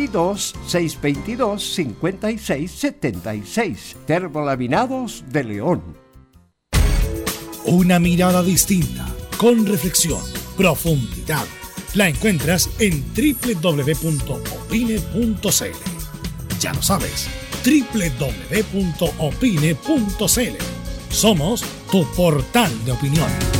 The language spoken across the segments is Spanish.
22 622 56 76. Termolaminados de León. Una mirada distinta, con reflexión, profundidad. La encuentras en www.opine.cl. Ya lo sabes, www.opine.cl. Somos tu portal de opinión.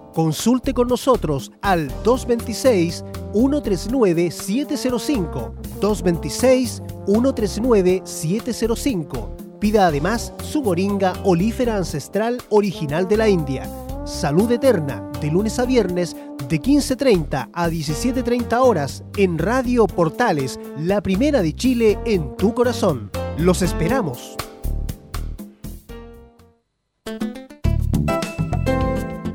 Consulte con nosotros al 226-139-705. 226-139-705. Pida además su moringa olífera ancestral original de la India. Salud Eterna, de lunes a viernes, de 15.30 a 17.30 horas, en Radio Portales, la primera de Chile en tu corazón. Los esperamos.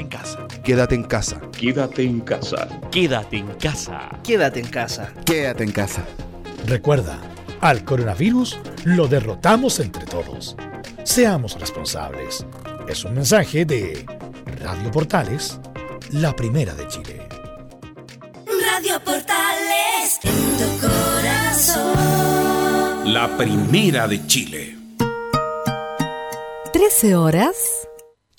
en casa. Quédate en casa. Quédate en casa. Quédate en casa. Quédate en casa. Quédate en casa. Recuerda, al coronavirus lo derrotamos entre todos. Seamos responsables. Es un mensaje de Radio Portales, la primera de Chile. Radio Portales, en tu corazón. La primera de Chile. 13 horas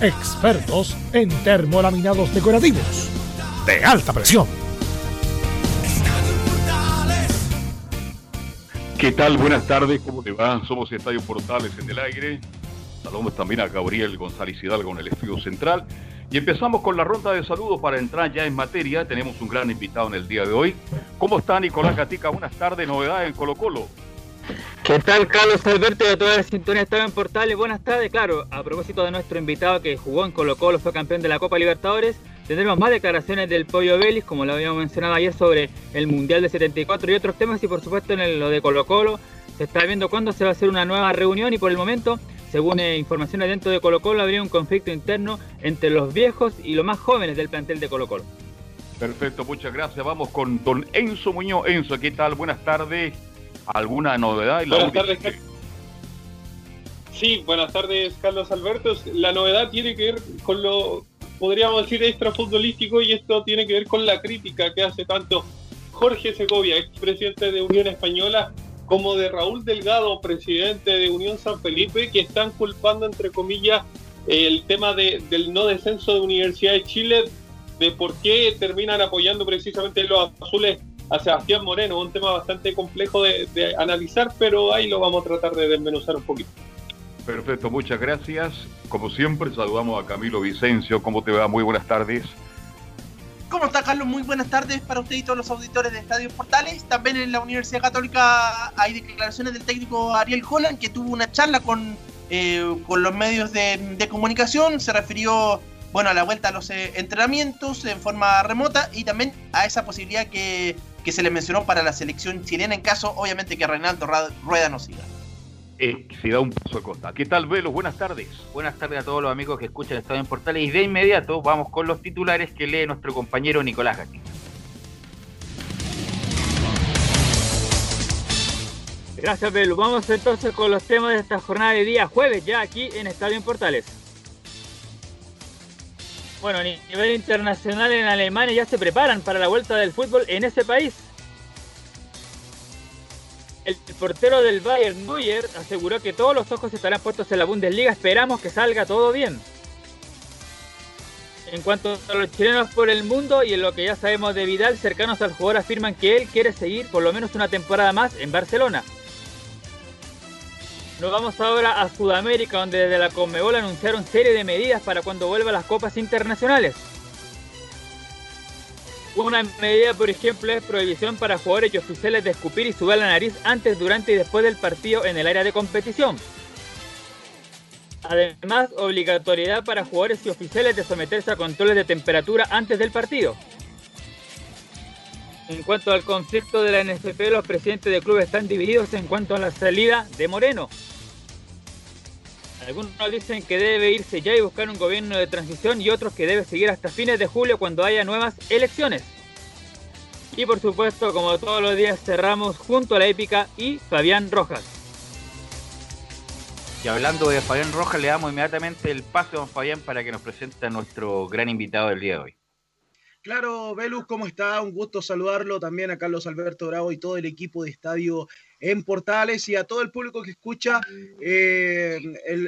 Expertos en termolaminados decorativos de alta presión. ¿Qué tal? Buenas tardes, ¿cómo te va? Somos Estadio Portales en el aire. Saludamos también a Gabriel González Hidalgo en el estudio central. Y empezamos con la ronda de saludos para entrar ya en materia. Tenemos un gran invitado en el día de hoy. ¿Cómo está Nicolás Gatica? Buenas tardes, novedades en Colo Colo. ¿Qué tal, Carlos Alberto de toda la sintonía estaba en Portales? Buenas tardes, claro, a propósito de nuestro invitado que jugó en Colo Colo, fue campeón de la Copa Libertadores, tendremos más declaraciones del Pollo Vélez, como lo habíamos mencionado ayer, sobre el Mundial de 74 y otros temas, y por supuesto en lo de Colo Colo, se está viendo cuándo se va a hacer una nueva reunión y por el momento según eh, informaciones dentro de Colo Colo, habría un conflicto interno entre los viejos y los más jóvenes del plantel de Colo Colo. Perfecto, muchas gracias. Vamos con don Enzo Muñoz. Enzo, ¿qué tal? Buenas tardes. ¿Alguna novedad? buenas tardes, Sí, buenas tardes, Carlos Alberto. La novedad tiene que ver con lo, podríamos decir, extrafutbolístico y esto tiene que ver con la crítica que hace tanto Jorge Segovia, expresidente de Unión Española, como de Raúl Delgado, presidente de Unión San Felipe, que están culpando, entre comillas, el tema del no descenso de Universidad de Chile, de por qué terminan apoyando precisamente los azules a Sebastián Moreno, un tema bastante complejo de, de analizar, pero ahí lo vamos a tratar de desmenuzar un poquito. Perfecto, muchas gracias. Como siempre, saludamos a Camilo Vicencio. ¿Cómo te va? Muy buenas tardes. ¿Cómo está Carlos? Muy buenas tardes para usted y todos los auditores de Estadio Portales. También en la Universidad Católica hay declaraciones del técnico Ariel Holland que tuvo una charla con, eh, con los medios de, comunicación. Se refirió bueno, a la vuelta a los eh, entrenamientos en forma remota y también a esa posibilidad que, que se le mencionó para la selección chilena en caso obviamente que Reinaldo Rueda no siga eh, se da un paso a costa. ¿Qué tal, Velo? Buenas tardes. Buenas tardes a todos los amigos que escuchan Estado en Portales. Y de inmediato vamos con los titulares que lee nuestro compañero Nicolás Gatti. Gracias, Velo. Vamos entonces con los temas de esta jornada de día jueves, ya aquí en Estadio en Portales. Bueno, a nivel internacional en Alemania ya se preparan para la vuelta del fútbol en ese país. El portero del Bayern, Neuer, aseguró que todos los ojos estarán puestos en la Bundesliga. Esperamos que salga todo bien. En cuanto a los chilenos por el mundo y en lo que ya sabemos de Vidal, cercanos al jugador afirman que él quiere seguir por lo menos una temporada más en Barcelona. Nos vamos ahora a Sudamérica, donde desde la Conmebol anunciaron serie de medidas para cuando vuelvan las copas internacionales. Una medida, por ejemplo, es prohibición para jugadores y oficiales de escupir y subir la nariz antes, durante y después del partido en el área de competición. Además, obligatoriedad para jugadores y oficiales de someterse a controles de temperatura antes del partido. En cuanto al conflicto de la NFP, los presidentes de clubes están divididos en cuanto a la salida de Moreno. Algunos dicen que debe irse ya y buscar un gobierno de transición y otros que debe seguir hasta fines de julio cuando haya nuevas elecciones. Y por supuesto, como todos los días, cerramos junto a la épica y Fabián Rojas. Y hablando de Fabián Rojas, le damos inmediatamente el paso a don Fabián para que nos presente a nuestro gran invitado del día de hoy. Claro, Velus, ¿cómo está? Un gusto saludarlo también a Carlos Alberto Bravo y todo el equipo de Estadio en Portales y a todo el público que escucha eh,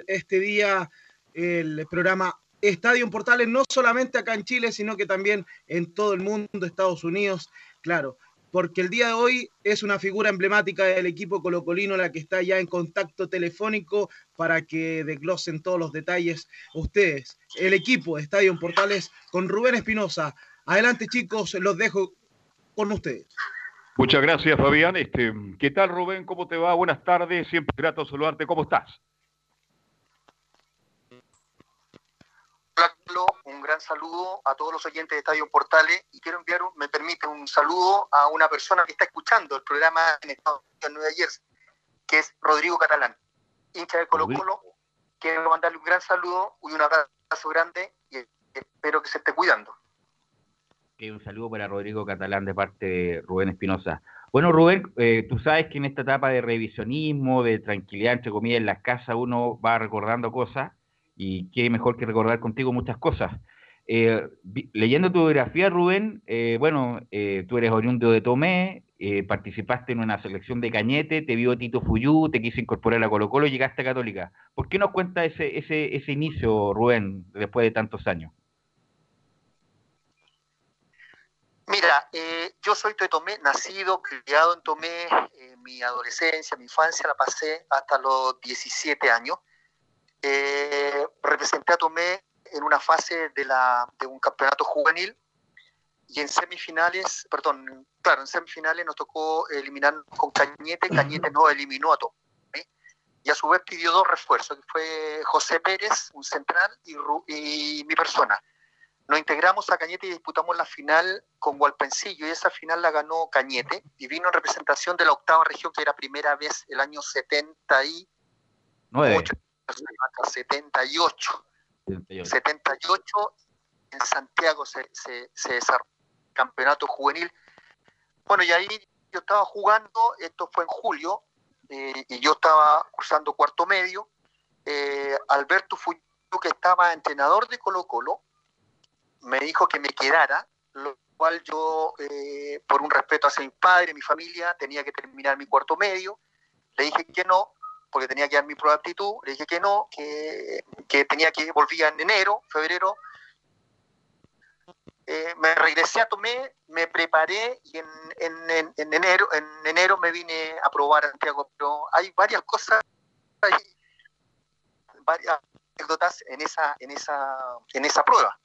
este día el programa Estadio en Portales, no solamente acá en Chile, sino que también en todo el mundo, Estados Unidos, claro, porque el día de hoy es una figura emblemática del equipo colocolino la que está ya en contacto telefónico para que desglosen todos los detalles ustedes. El equipo de Estadio en Portales con Rubén Espinosa. Adelante chicos, los dejo con ustedes. Muchas gracias, Fabián. Este, ¿Qué tal, Rubén? ¿Cómo te va? Buenas tardes. Siempre grato saludarte. ¿Cómo estás? Hola, Carlos. Un gran saludo a todos los oyentes de Estadio Portales y quiero enviar, me permite, un saludo a una persona que está escuchando el programa en Estados Unidos Nueva Jersey, que es Rodrigo Catalán, hincha de Colo Colo. Quiero mandarle un gran saludo y un abrazo grande y espero que se esté cuidando un saludo para Rodrigo Catalán de parte de Rubén Espinosa. Bueno, Rubén, eh, tú sabes que en esta etapa de revisionismo, de tranquilidad, entre comillas, en la casa uno va recordando cosas y qué mejor que recordar contigo muchas cosas. Eh, leyendo tu biografía, Rubén, eh, bueno, eh, tú eres oriundo de Tomé, eh, participaste en una selección de Cañete, te vio Tito Fuyú, te quiso incorporar a Colo Colo y llegaste a Católica. ¿Por qué nos cuenta ese, ese, ese inicio, Rubén, después de tantos años? Mira, eh, yo soy de Tomé, nacido, criado en Tomé, eh, mi adolescencia, mi infancia la pasé hasta los 17 años. Eh, representé a Tomé en una fase de, la, de un campeonato juvenil y en semifinales, perdón, claro, en semifinales nos tocó eliminar con Cañete, Cañete nos eliminó a Tomé y a su vez pidió dos refuerzos, que fue José Pérez, un central, y, Ru- y mi persona. Nos integramos a Cañete y disputamos la final con Walpencillo y esa final la ganó Cañete y vino en representación de la octava región que era primera vez el año 78, Nueve. 78. 78 en Santiago se, se, se desarrolló el campeonato juvenil. Bueno, y ahí yo estaba jugando, esto fue en julio, eh, y yo estaba cursando cuarto medio. Eh, Alberto Fuyu, que estaba entrenador de Colo Colo, me dijo que me quedara, lo cual yo, eh, por un respeto hacia mi padre, mi familia, tenía que terminar mi cuarto medio. Le dije que no, porque tenía que dar mi prueba de aptitud. Le dije que no, que, que tenía que volvía en enero, febrero. Eh, me regresé a Tomé, me preparé y en, en, en, en enero en enero me vine a probar a Santiago. Pero hay varias cosas, hay varias anécdotas en esa, en esa, en esa prueba.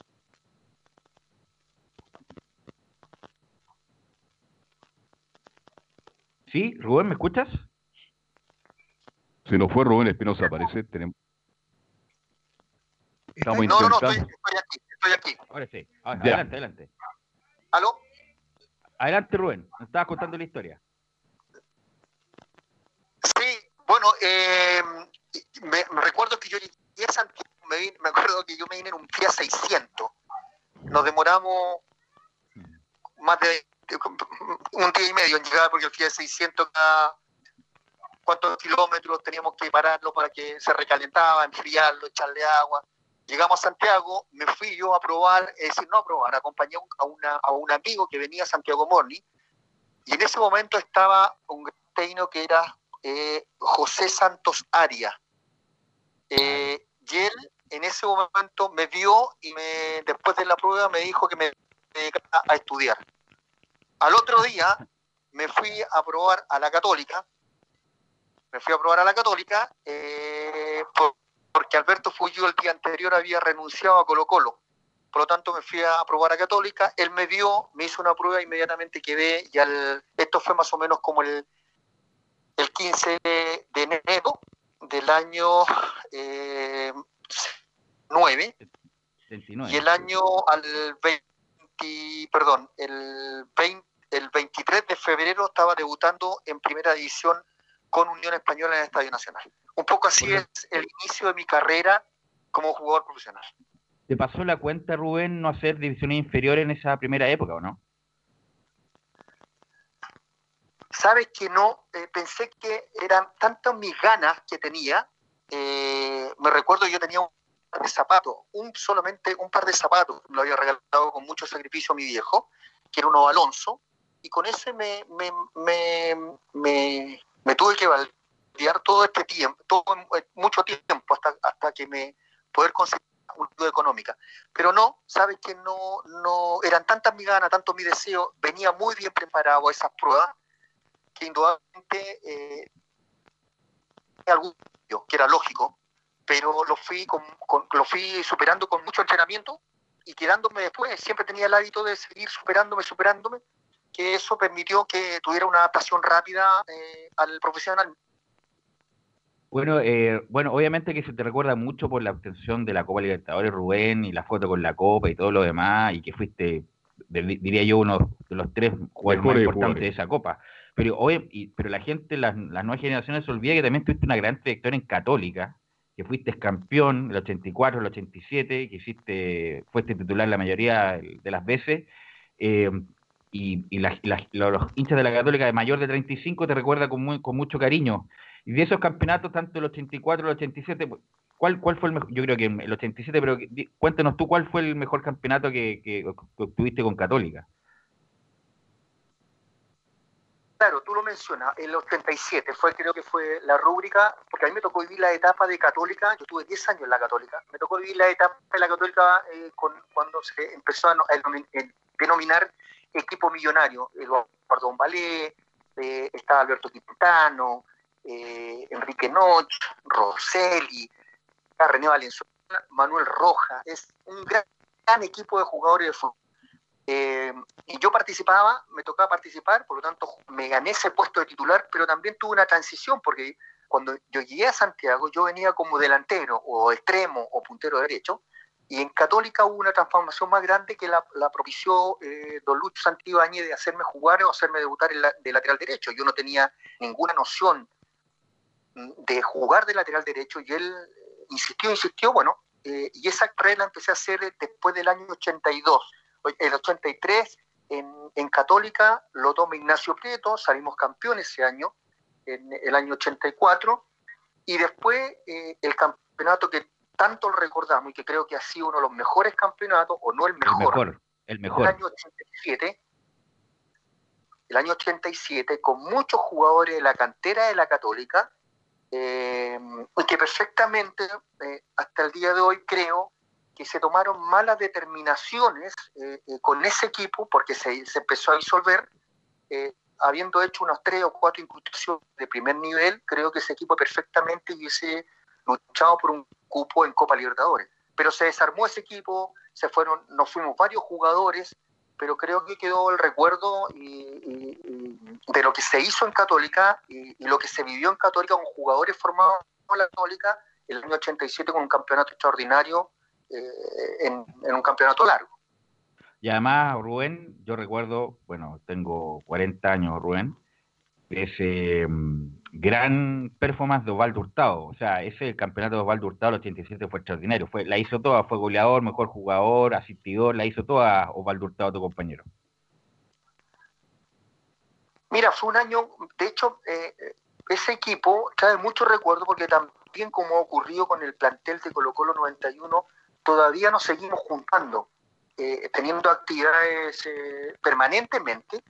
¿Sí? Rubén, ¿me escuchas? Si no fue Rubén Espinosa, parece. Tenemos... Estamos No, no, no, estoy, estoy aquí, estoy aquí. Ahora sí. Ah. Adelante, adelante. ¿Aló? Adelante, Rubén. Nos estabas contando la historia. Sí, bueno, eh, me, me recuerdo que yo llegué a Santiago, me, vine- me acuerdo que yo me vine en un Fiat 600. Nos demoramos más de de- un día y medio en llegar porque el Fiat 600 cada cuántos kilómetros teníamos que pararlo para que se recalentaba, enfriarlo, echarle agua. Llegamos a Santiago, me fui yo a probar, es decir, no a probar, acompañé a un- a, una, a un amigo que venía a Santiago Morning y en ese momento estaba un técnico que era eh, José Santos Aria. Eh, y él en ese momento me vio y me, después de la prueba me dijo que me dedicara a estudiar. Al otro día me fui a probar a la católica, me fui a probar a la católica eh, por- porque Alberto Fuyo el día anterior había renunciado a Colo Colo. Por lo tanto me fui a probar a Católica, él me vio, me hizo una prueba, inmediatamente quedé y al, esto fue más o menos como el, el 15 de enero del año eh, 9 29. y el año al 20, perdón, el 20, el 23 de febrero estaba debutando en primera división con Unión Española en el Estadio Nacional. Un poco así es el inicio de mi carrera como jugador profesional. ¿Te pasó la cuenta, Rubén, no hacer divisiones inferiores en esa primera época o no? Sabes que no, Eh, pensé que eran tantas mis ganas que tenía. eh, me recuerdo yo tenía un zapatos, un solamente un par de zapatos, lo había regalado con mucho sacrificio mi viejo, que era uno Alonso, y con ese me, me, me, me, tuve que valdear todo este tiempo, todo eh, mucho tiempo hasta, hasta que me poder conseguir una ayuda económica. Pero no, sabes que no, no eran tantas mis ganas, tanto mi deseo, venía muy bien preparado a esas pruebas que indudablemente eh, algún que era lógico, pero lo fui, con, con- lo fui superando con mucho entrenamiento y quedándome después, siempre tenía el hábito de seguir superándome, superándome, que eso permitió que tuviera una adaptación rápida eh, al profesional. Bueno, eh, bueno, obviamente que se te recuerda mucho por la obtención de la Copa Libertadores, Rubén, y la foto con la Copa y todo lo demás, y que fuiste, de- diría yo, uno de los tres jugadores más importantes jugadores. de esa Copa. Pero, hoy, y- pero la gente, las, las nuevas generaciones se olvida que también tuviste una gran trayectoria en Católica, que fuiste campeón el 84, el 87, que hiciste, fuiste titular la mayoría de las veces, eh, y, y las- los, hinchas de la Católica de mayor de 35 te recuerda con, con mucho cariño. Y de esos campeonatos, tanto el 84 el 87, pues, ¿Cuál, ¿Cuál fue el mejor? Yo creo que el 87, pero cuéntanos tú cuál fue el mejor campeonato que, que, que obtuviste con Católica. Claro, tú lo mencionas, el 87 fue, creo que fue la rúbrica, porque a mí me tocó vivir la etapa de Católica, yo tuve 10 años en la Católica, me tocó vivir la etapa de la Católica eh, cuando se empezó a, denominar equipo millonario, Eduardo Valé, eh, estaba Alberto Quintano, eh, Enrique Noch, Rosselli, René Valenzuela, Manuel Roja, es un gran, gran equipo de jugadores de fútbol eh, y yo participaba, me tocaba participar, por lo tanto me gané ese puesto de titular, pero también tuve una transición, porque cuando yo llegué a Santiago, yo venía como delantero o extremo o puntero derecho, y en Católica hubo una transformación más grande que la, propició eh, don Lucho Santibáñez de hacerme jugar o hacerme debutar en de lateral derecho. Yo no tenía ninguna noción de jugar de lateral derecho y él insistió, insistió, bueno, eh, y esa carrera la empecé a hacer después del año 82 el 83 en, en Católica lo toma Ignacio Prieto, salimos campeones ese año, en el año 84, y después eh, el campeonato que tanto recordamos y que creo que ha sido uno de los mejores campeonatos, o no el mejor, el mejor, el mejor. El año 87, el año 87, con muchos jugadores de la cantera de la Católica, eh, y que perfectamente, eh, hasta el día de hoy creo, que se tomaron malas determinaciones eh, eh, con ese equipo porque se, empezó a disolver. Eh, habiendo hecho unos tres o cuatro incursiones de primer nivel, creo que ese equipo perfectamente hubiese luchado por un cupo en Copa Libertadores. Pero se desarmó ese equipo, se fueron, nos fuimos varios jugadores, pero creo que quedó el recuerdo de lo que se hizo en Católica y, lo que se vivió en Católica con jugadores formados en la Católica el año 87 con un campeonato extraordinario eh, en, un campeonato largo. Y además, Rubén, yo recuerdo, bueno, tengo 40 años, Rubén, ese mm, gran performance de Osvaldo Hurtado. O sea, ese campeonato de Osvaldo Hurtado, el 87, fue extraordinario. Fue, la hizo toda, fue goleador, mejor jugador, asistidor, la hizo toda Osvaldo Hurtado, tu compañero. Mira, fue un año, de hecho, eh, ese equipo trae mucho recuerdo porque también como ha ocurrido con el plantel de Colo Colo 91, todavía nos seguimos juntando, eh, teniendo actividades eh, permanentemente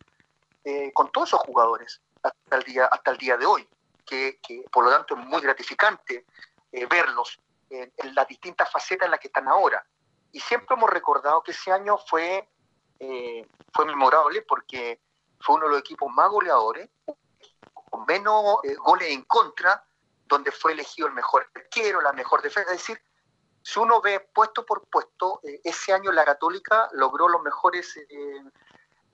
eh, con todos esos jugadores hasta el día, hasta el día de hoy, que, por lo tanto es muy gratificante verlos en, las distintas facetas en las que están ahora. Y siempre hemos recordado que ese año fue, fue memorable porque fue uno de los equipos más goleadores, con menos goles en contra, donde fue elegido el mejor arquero, la mejor defensa, es decir, si uno ve puesto por puesto, eh, ese año la Católica logró los mejores, eh,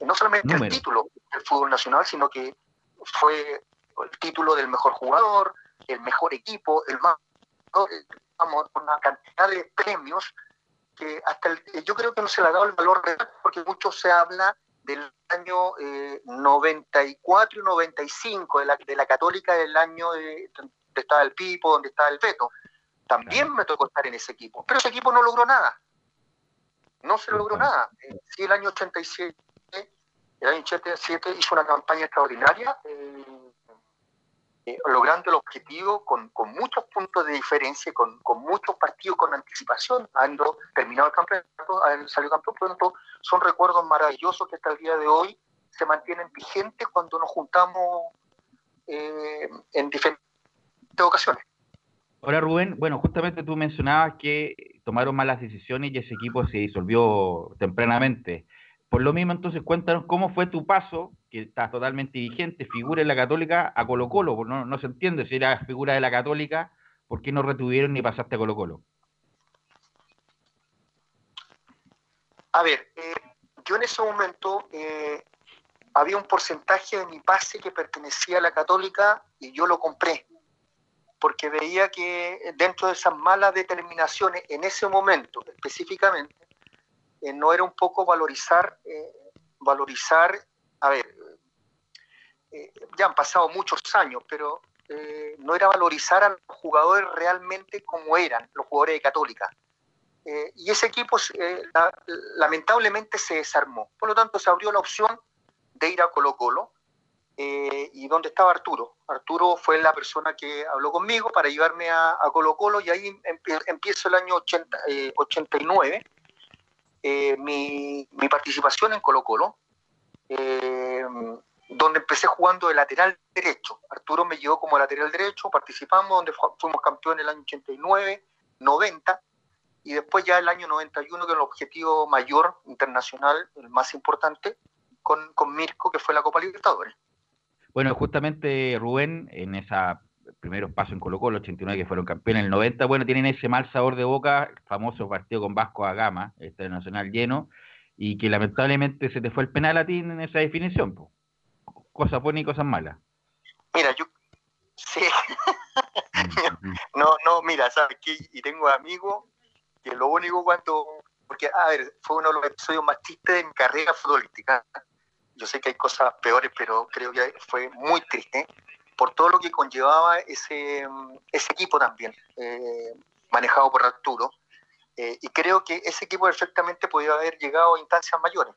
no solamente el título del fútbol nacional, sino que fue el título del mejor jugador, el mejor equipo, el más, vamos, una cantidad de premios que hasta el, yo creo que no se le ha dado el valor real porque mucho se habla del año 94 eh, y 95 de la, de la Católica del año de, donde estaba el Pipo, donde estaba el Peto también me tocó estar en ese equipo, pero ese equipo no logró nada. No se logró nada. Eh, sí, el año 87, el año 87 hizo una campaña extraordinaria, eh, eh, logrando el objetivo con, muchos puntos de diferencia, con, con, muchos partidos con anticipación, habiendo terminado el campeonato, habiendo salido campeón, por lo tanto, son recuerdos maravillosos que hasta el día de hoy se mantienen vigentes cuando nos juntamos en diferentes ocasiones. Ahora, Rubén, bueno, justamente tú mencionabas que tomaron malas decisiones y ese equipo se disolvió tempranamente. Por lo mismo, entonces, cuéntanos cómo fue tu paso, que estás totalmente vigente, figura en la Católica, a Colo Colo. No, no se entiende si era figura de la Católica, ¿por qué no retuvieron ni pasaste a Colo Colo? A ver, eh, yo en ese momento eh, había un porcentaje de mi pase que pertenecía a la Católica y yo lo compré porque veía que dentro de esas malas determinaciones, en ese momento específicamente, eh, no era un poco valorizar, eh, valorizar, a ver, eh, ya han pasado muchos años, pero no era valorizar a los jugadores realmente como eran, los jugadores de Católica. y ese equipo lamentablemente se desarmó. Por lo tanto, se abrió la opción de ir a Colo Colo, eh, y donde estaba Arturo. Arturo fue la persona que habló conmigo para llevarme a, a Colo Colo y ahí empie- empiezo el año 80, eh, 89 eh, mi, mi participación en Colo Colo, eh, donde empecé jugando de lateral derecho. Arturo me llevó como lateral derecho, participamos, donde fu- fuimos campeones el año 89, 90, y después ya el año 91, que es el objetivo mayor internacional, el más importante, con, con Mirko, que fue la Copa Libertadores. Bueno, justamente Rubén, en esos primeros pasos en Colo Colo, 89 que fueron campeones, en el 90, bueno, tienen ese mal sabor de boca, el famoso partido con Vasco a Gama, este nacional lleno, y que lamentablemente se te fue el penal a ti en esa definición. po. Cosas buenas y cosas malas. Mira, yo... Sí. no, no, mira, ¿sabes qué? Y tengo amigos que lo único cuando... Porque, a ver, fue uno de los episodios más tristes de mi carrera futbolística. Yo sé que hay cosas peores, pero creo que fue muy triste por todo lo que conllevaba ese, ese equipo también, eh, manejado por Arturo. Eh, y creo que ese equipo perfectamente podía haber llegado a instancias mayores.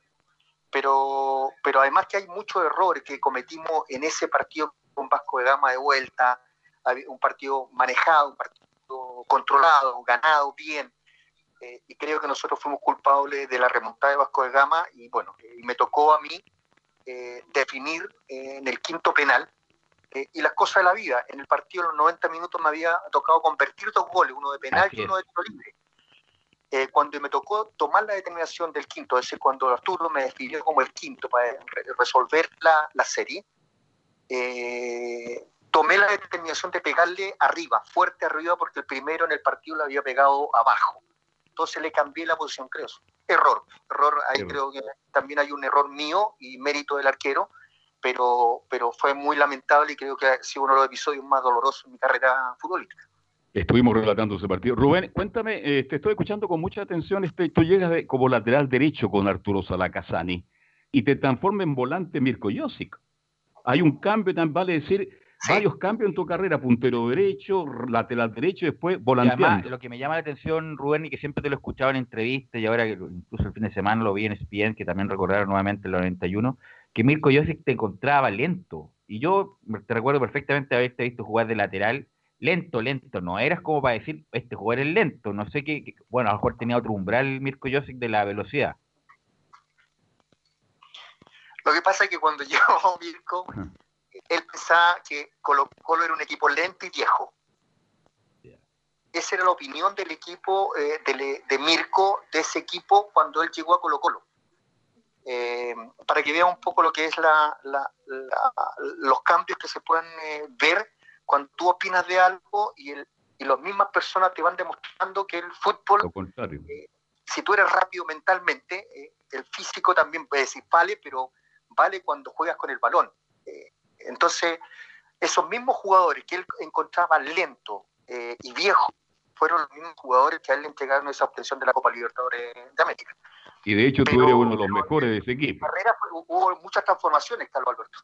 Pero, pero además que hay muchos errores que cometimos en ese partido con Vasco de Gama de vuelta, un partido manejado, un partido controlado, ganado bien, eh, y creo que nosotros fuimos culpables de la remontada de Vasco de Gama, y bueno, y me tocó a mí eh, definir eh, en el quinto penal, eh, y las cosas de la vida. En el partido, los 90 minutos, me había tocado convertir dos goles, uno de penal Así y uno de tiro libre. Eh, cuando me tocó tomar la determinación del quinto, es decir, cuando Arturo me definió como el quinto para re- resolver la, la serie, eh, tomé la determinación de pegarle arriba, fuerte arriba, porque el primero en el partido le había pegado abajo. Entonces le cambié la posición, creo. Error, error, ahí creo que también hay un error mío y mérito del arquero, pero, pero fue muy lamentable y creo que ha sido uno de los episodios más dolorosos en mi carrera futbolística. Estuvimos relatando ese partido. Rubén, cuéntame, eh, te estoy escuchando con mucha atención. Este, tú llegas de- como lateral derecho con Arturo Salacasani y te transforma en volante Mirko Josic. Hay un cambio, tan vale decir, varios cambios en tu carrera, puntero derecho, lateral derecho, después volanteando. lo que me llama la atención, Rubén, y que siempre te lo he escuchado en entrevistas, y ahora que incluso el fin de semana lo vi en ESPN, que también recordaron nuevamente el 91, que Mirko Josic te encontraba lento. Y yo te recuerdo perfectamente haberte visto jugar de lateral, lento, lento. No eras como para decir, este jugador es lento. No sé qué, qué- bueno, a lo mejor tenía otro umbral Mirko Josic de la velocidad. Lo que pasa es que cuando llegó Mirko, él pensaba que Colo Colo era un equipo lento y viejo. Esa era la opinión del equipo eh, de, de Mirko, de ese equipo, cuando él llegó a Colo Colo. Eh, para que vea un poco lo que es la, la- la- los cambios que se pueden eh, ver cuando tú opinas de algo y, el, y las mismas personas te van demostrando que el fútbol Lo contrario. si tú eres rápido mentalmente, eh, el físico también puede decir vale, pero vale cuando juegas con el balón. Entonces, esos mismos jugadores que él encontraba lento eh, y viejo, fueron los mismos jugadores que a él le entregaron esa obtención de la Copa Libertadores de América. Y de hecho tú eres uno de los mejores de ese equipo. Carrera fue- hubo muchas transformaciones, Carlos Alberto.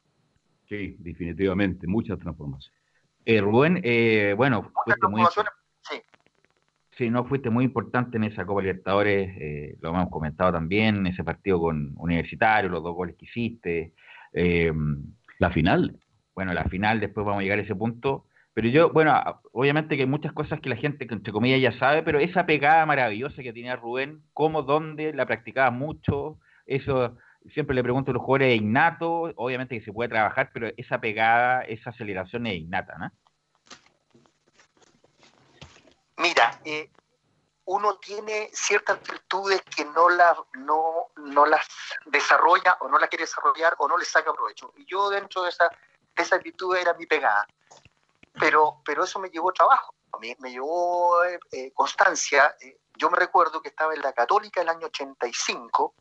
Sí, definitivamente, muchas transformaciones. Eh, Rubén, eh, bueno, fuiste muy, Transformaciones, sí. sí, no fuiste muy importante en esa Copa Libertadores, eh, lo hemos comentado también, ese partido con Universitario, los dos goles que hiciste. eh, la final. Bueno, la final, después vamos a llegar a ese punto. Pero yo, bueno, obviamente que hay muchas cosas que la gente, que entre comillas, ya sabe, pero esa pegada maravillosa que tenía Rubén, ¿cómo, dónde? La practicaba mucho, eso siempre le pregunto a los jugadores, ¿es innato? Obviamente que se puede trabajar, pero esa pegada, esa aceleración es innata, ¿no? Mira, eh, uno tiene ciertas virtudes que no, las no, no las desarrolla o no las quiere desarrollar o no le saca provecho. Y yo dentro de esa, de virtudes era mi pegada. Pero, pero eso me llevó trabajo, me, me llevó eh, eh, constancia. Eh, yo me recuerdo que estaba en la Católica el año 85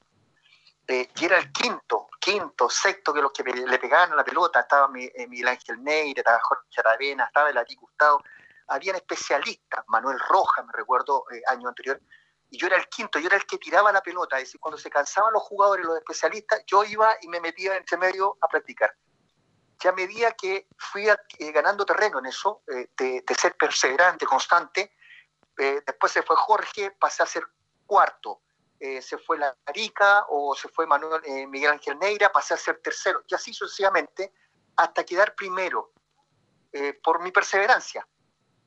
eh, y era el quinto, quinto, sexto que los que le pegaban la pelota. Estaba mi- Miguel Ángel Neire, estaba Jorge Aravena, estaba el Ati Gustavo. Habían especialistas, Manuel Roja, me recuerdo, eh, año anterior. Y yo era el quinto, yo era el que tiraba la pelota. Es decir, cuando se cansaban los jugadores, los especialistas, yo iba y me metía entre medio a practicar. Ya a medida que fui eh, ganando terreno en eso, eh, de, ser perseverante, constante, eh, después se fue Jorge, pasé a ser cuarto. Se fue la Arica o se fue Manuel, Miguel Ángel Neira, pasé a ser tercero. Y así sucesivamente hasta quedar primero por mi perseverancia.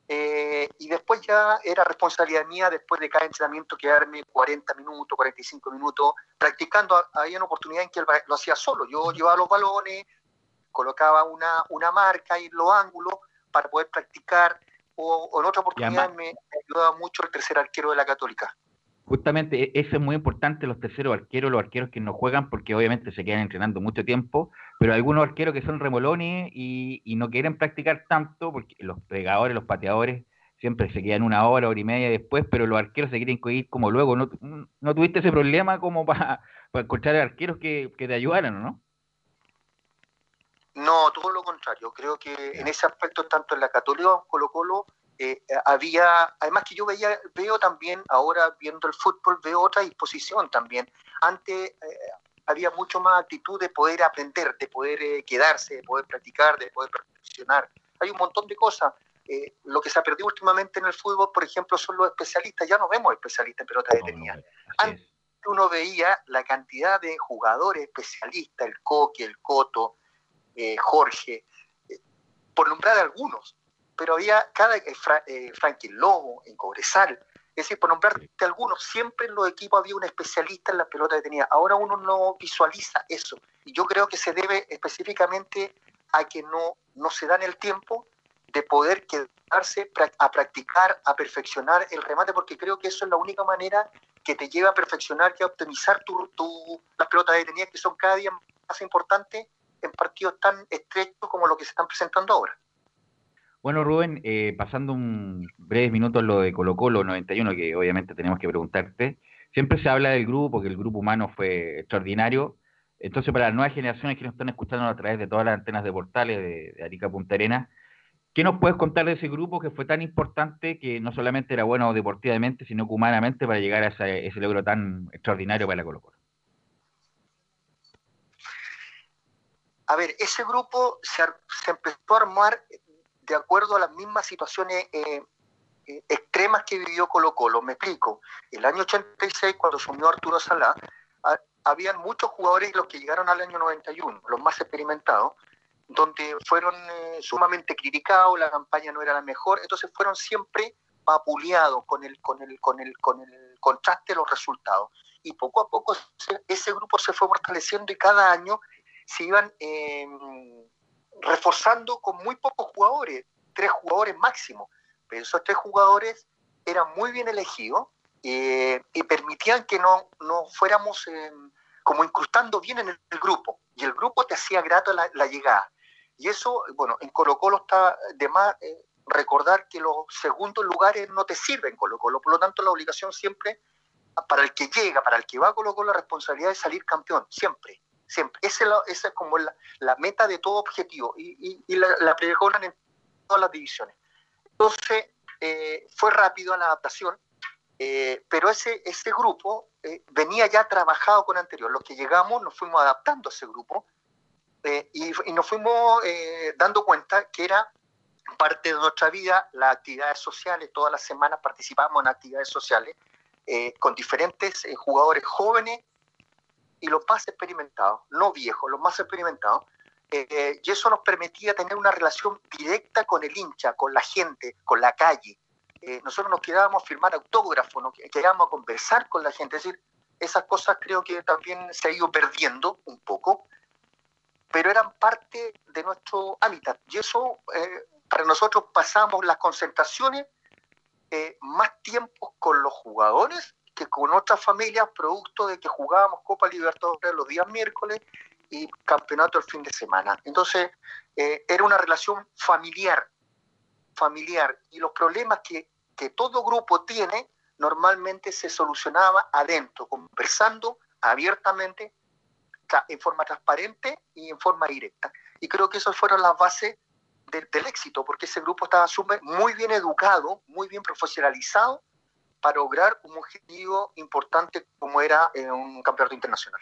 Eh, y después ya era responsabilidad mía, después de cada entrenamiento, quedarme 40 minutos, 45 minutos practicando. Había una oportunidad en que él lo hacía solo. Yo llevaba los balones, colocaba una, una marca en los ángulos para poder practicar. O, o en otra oportunidad me ayudaba mucho el tercer arquero de la Católica. Justamente e, eso es muy importante, los terceros arqueros, los arqueros que no juegan, porque obviamente se quedan entrenando mucho tiempo, pero algunos arqueros que son remolones y, y no quieren practicar tanto, porque los pegadores, los pateadores, siempre se quedan una hora, hora y media después, pero los arqueros se quieren ir como luego. ¿No, no tuviste ese problema como para, para encontrar arqueros que, que te ayudaran, no? No, todo lo contrario. Creo que en ese aspecto, tanto en la Católica como en Colo Colo, eh, había, además que yo veía, veo también, ahora viendo el fútbol, veo otra disposición también. Antes eh, había mucho más actitud de poder aprender, de poder eh, quedarse, de poder practicar, de poder perfeccionar. Hay un montón de cosas. Eh, lo que se ha perdido últimamente en el fútbol, por ejemplo, son los especialistas. Ya no vemos especialistas en pelota detenida. Antes uno veía la cantidad de jugadores especialistas, el Coque, el Coto, eh, Jorge, por nombrar algunos, pero había cada eh, Fra, eh, Frankie Lobo, en Cobresal, es decir, por nombrarte algunos, siempre en los equipos había un especialista en la pelota detenida. Ahora uno no visualiza eso. Y yo creo que se debe específicamente a que no, no se dan el tiempo de poder quedarse a practicar, a perfeccionar el remate, porque creo que eso es la única manera que te lleva a perfeccionar y a optimizar tu, tu, las pelotas detenidas, que son cada día más importantes en partidos tan estrechos como los que se están presentando ahora. Bueno, Rubén, eh, pasando un breves minutos lo de Colo Colo 91, que obviamente tenemos que preguntarte, siempre se habla del grupo, que el grupo humano fue extraordinario. Entonces, para las nuevas generaciones que nos están escuchando a través de todas las antenas de portales de, de Arica Punta Arena, ¿qué nos puedes contar de ese grupo que fue tan importante, que no solamente era bueno deportivamente, sino que humanamente para llegar a ese, logro tan extraordinario para la Colo Colo? A ver, ese grupo se empezó a armar de acuerdo a las mismas situaciones eh, eh, extremas que vivió Colo Colo. Me explico. El año 86, cuando asumió Arturo Salá, a, habían muchos jugadores los que llegaron al año 91, los más experimentados, donde fueron eh, sumamente criticados, la campaña no era la mejor, entonces fueron siempre vapuleados con el, con el, con el, con el contraste de los resultados. Y poco a poco ese, grupo se fue fortaleciendo y cada año se iban eh, reforzando con muy pocos jugadores, tres jugadores máximo. Pero esos tres jugadores eran muy bien elegidos y permitían que no, no fuéramos eh, como incrustando bien en el, grupo. Y el grupo te hacía grato la, llegada. Y eso, bueno, en Colo Colo está de más eh, recordar que los segundos lugares no te sirven en Colo Colo. Por lo tanto, la obligación siempre, para el que llega, para el que va a Colo Colo, la responsabilidad es salir campeón, siempre siempre. Esa es, la, esa es como la, la, meta de todo objetivo y, y, y la, la pregonan en todas las divisiones. Entonces, eh, fue rápido la adaptación, eh, pero ese, ese grupo eh, venía ya trabajado con anterior. Los que llegamos nos fuimos adaptando a ese grupo eh, y, y, nos fuimos eh, dando cuenta que era parte de nuestra vida las actividades sociales. Todas las semanas participamos en actividades sociales eh, con diferentes jugadores jóvenes y los más experimentados, no viejos, los más experimentados, eh, y eso nos permitía tener una relación directa con el hincha, con la gente, con la calle. Eh, nosotros nos quedábamos a firmar autógrafos, nos quedábamos a conversar con la gente, es decir, esas cosas creo que también se ha ido perdiendo un poco, pero eran parte de nuestro hábitat, y eso eh, para nosotros pasamos las concentraciones más tiempo con los jugadores que con otras familias, producto de que jugábamos Copa Libertadores los días miércoles y campeonato el fin de semana. Entonces, eh, era una relación familiar, familiar, y los problemas que, que todo grupo tiene normalmente se solucionaba adentro, conversando abiertamente, en forma transparente y en forma directa. Y creo que esas fueron las bases del, del éxito, porque ese grupo estaba muy bien educado, muy bien profesionalizado, para lograr un objetivo importante como era eh, un campeonato internacional.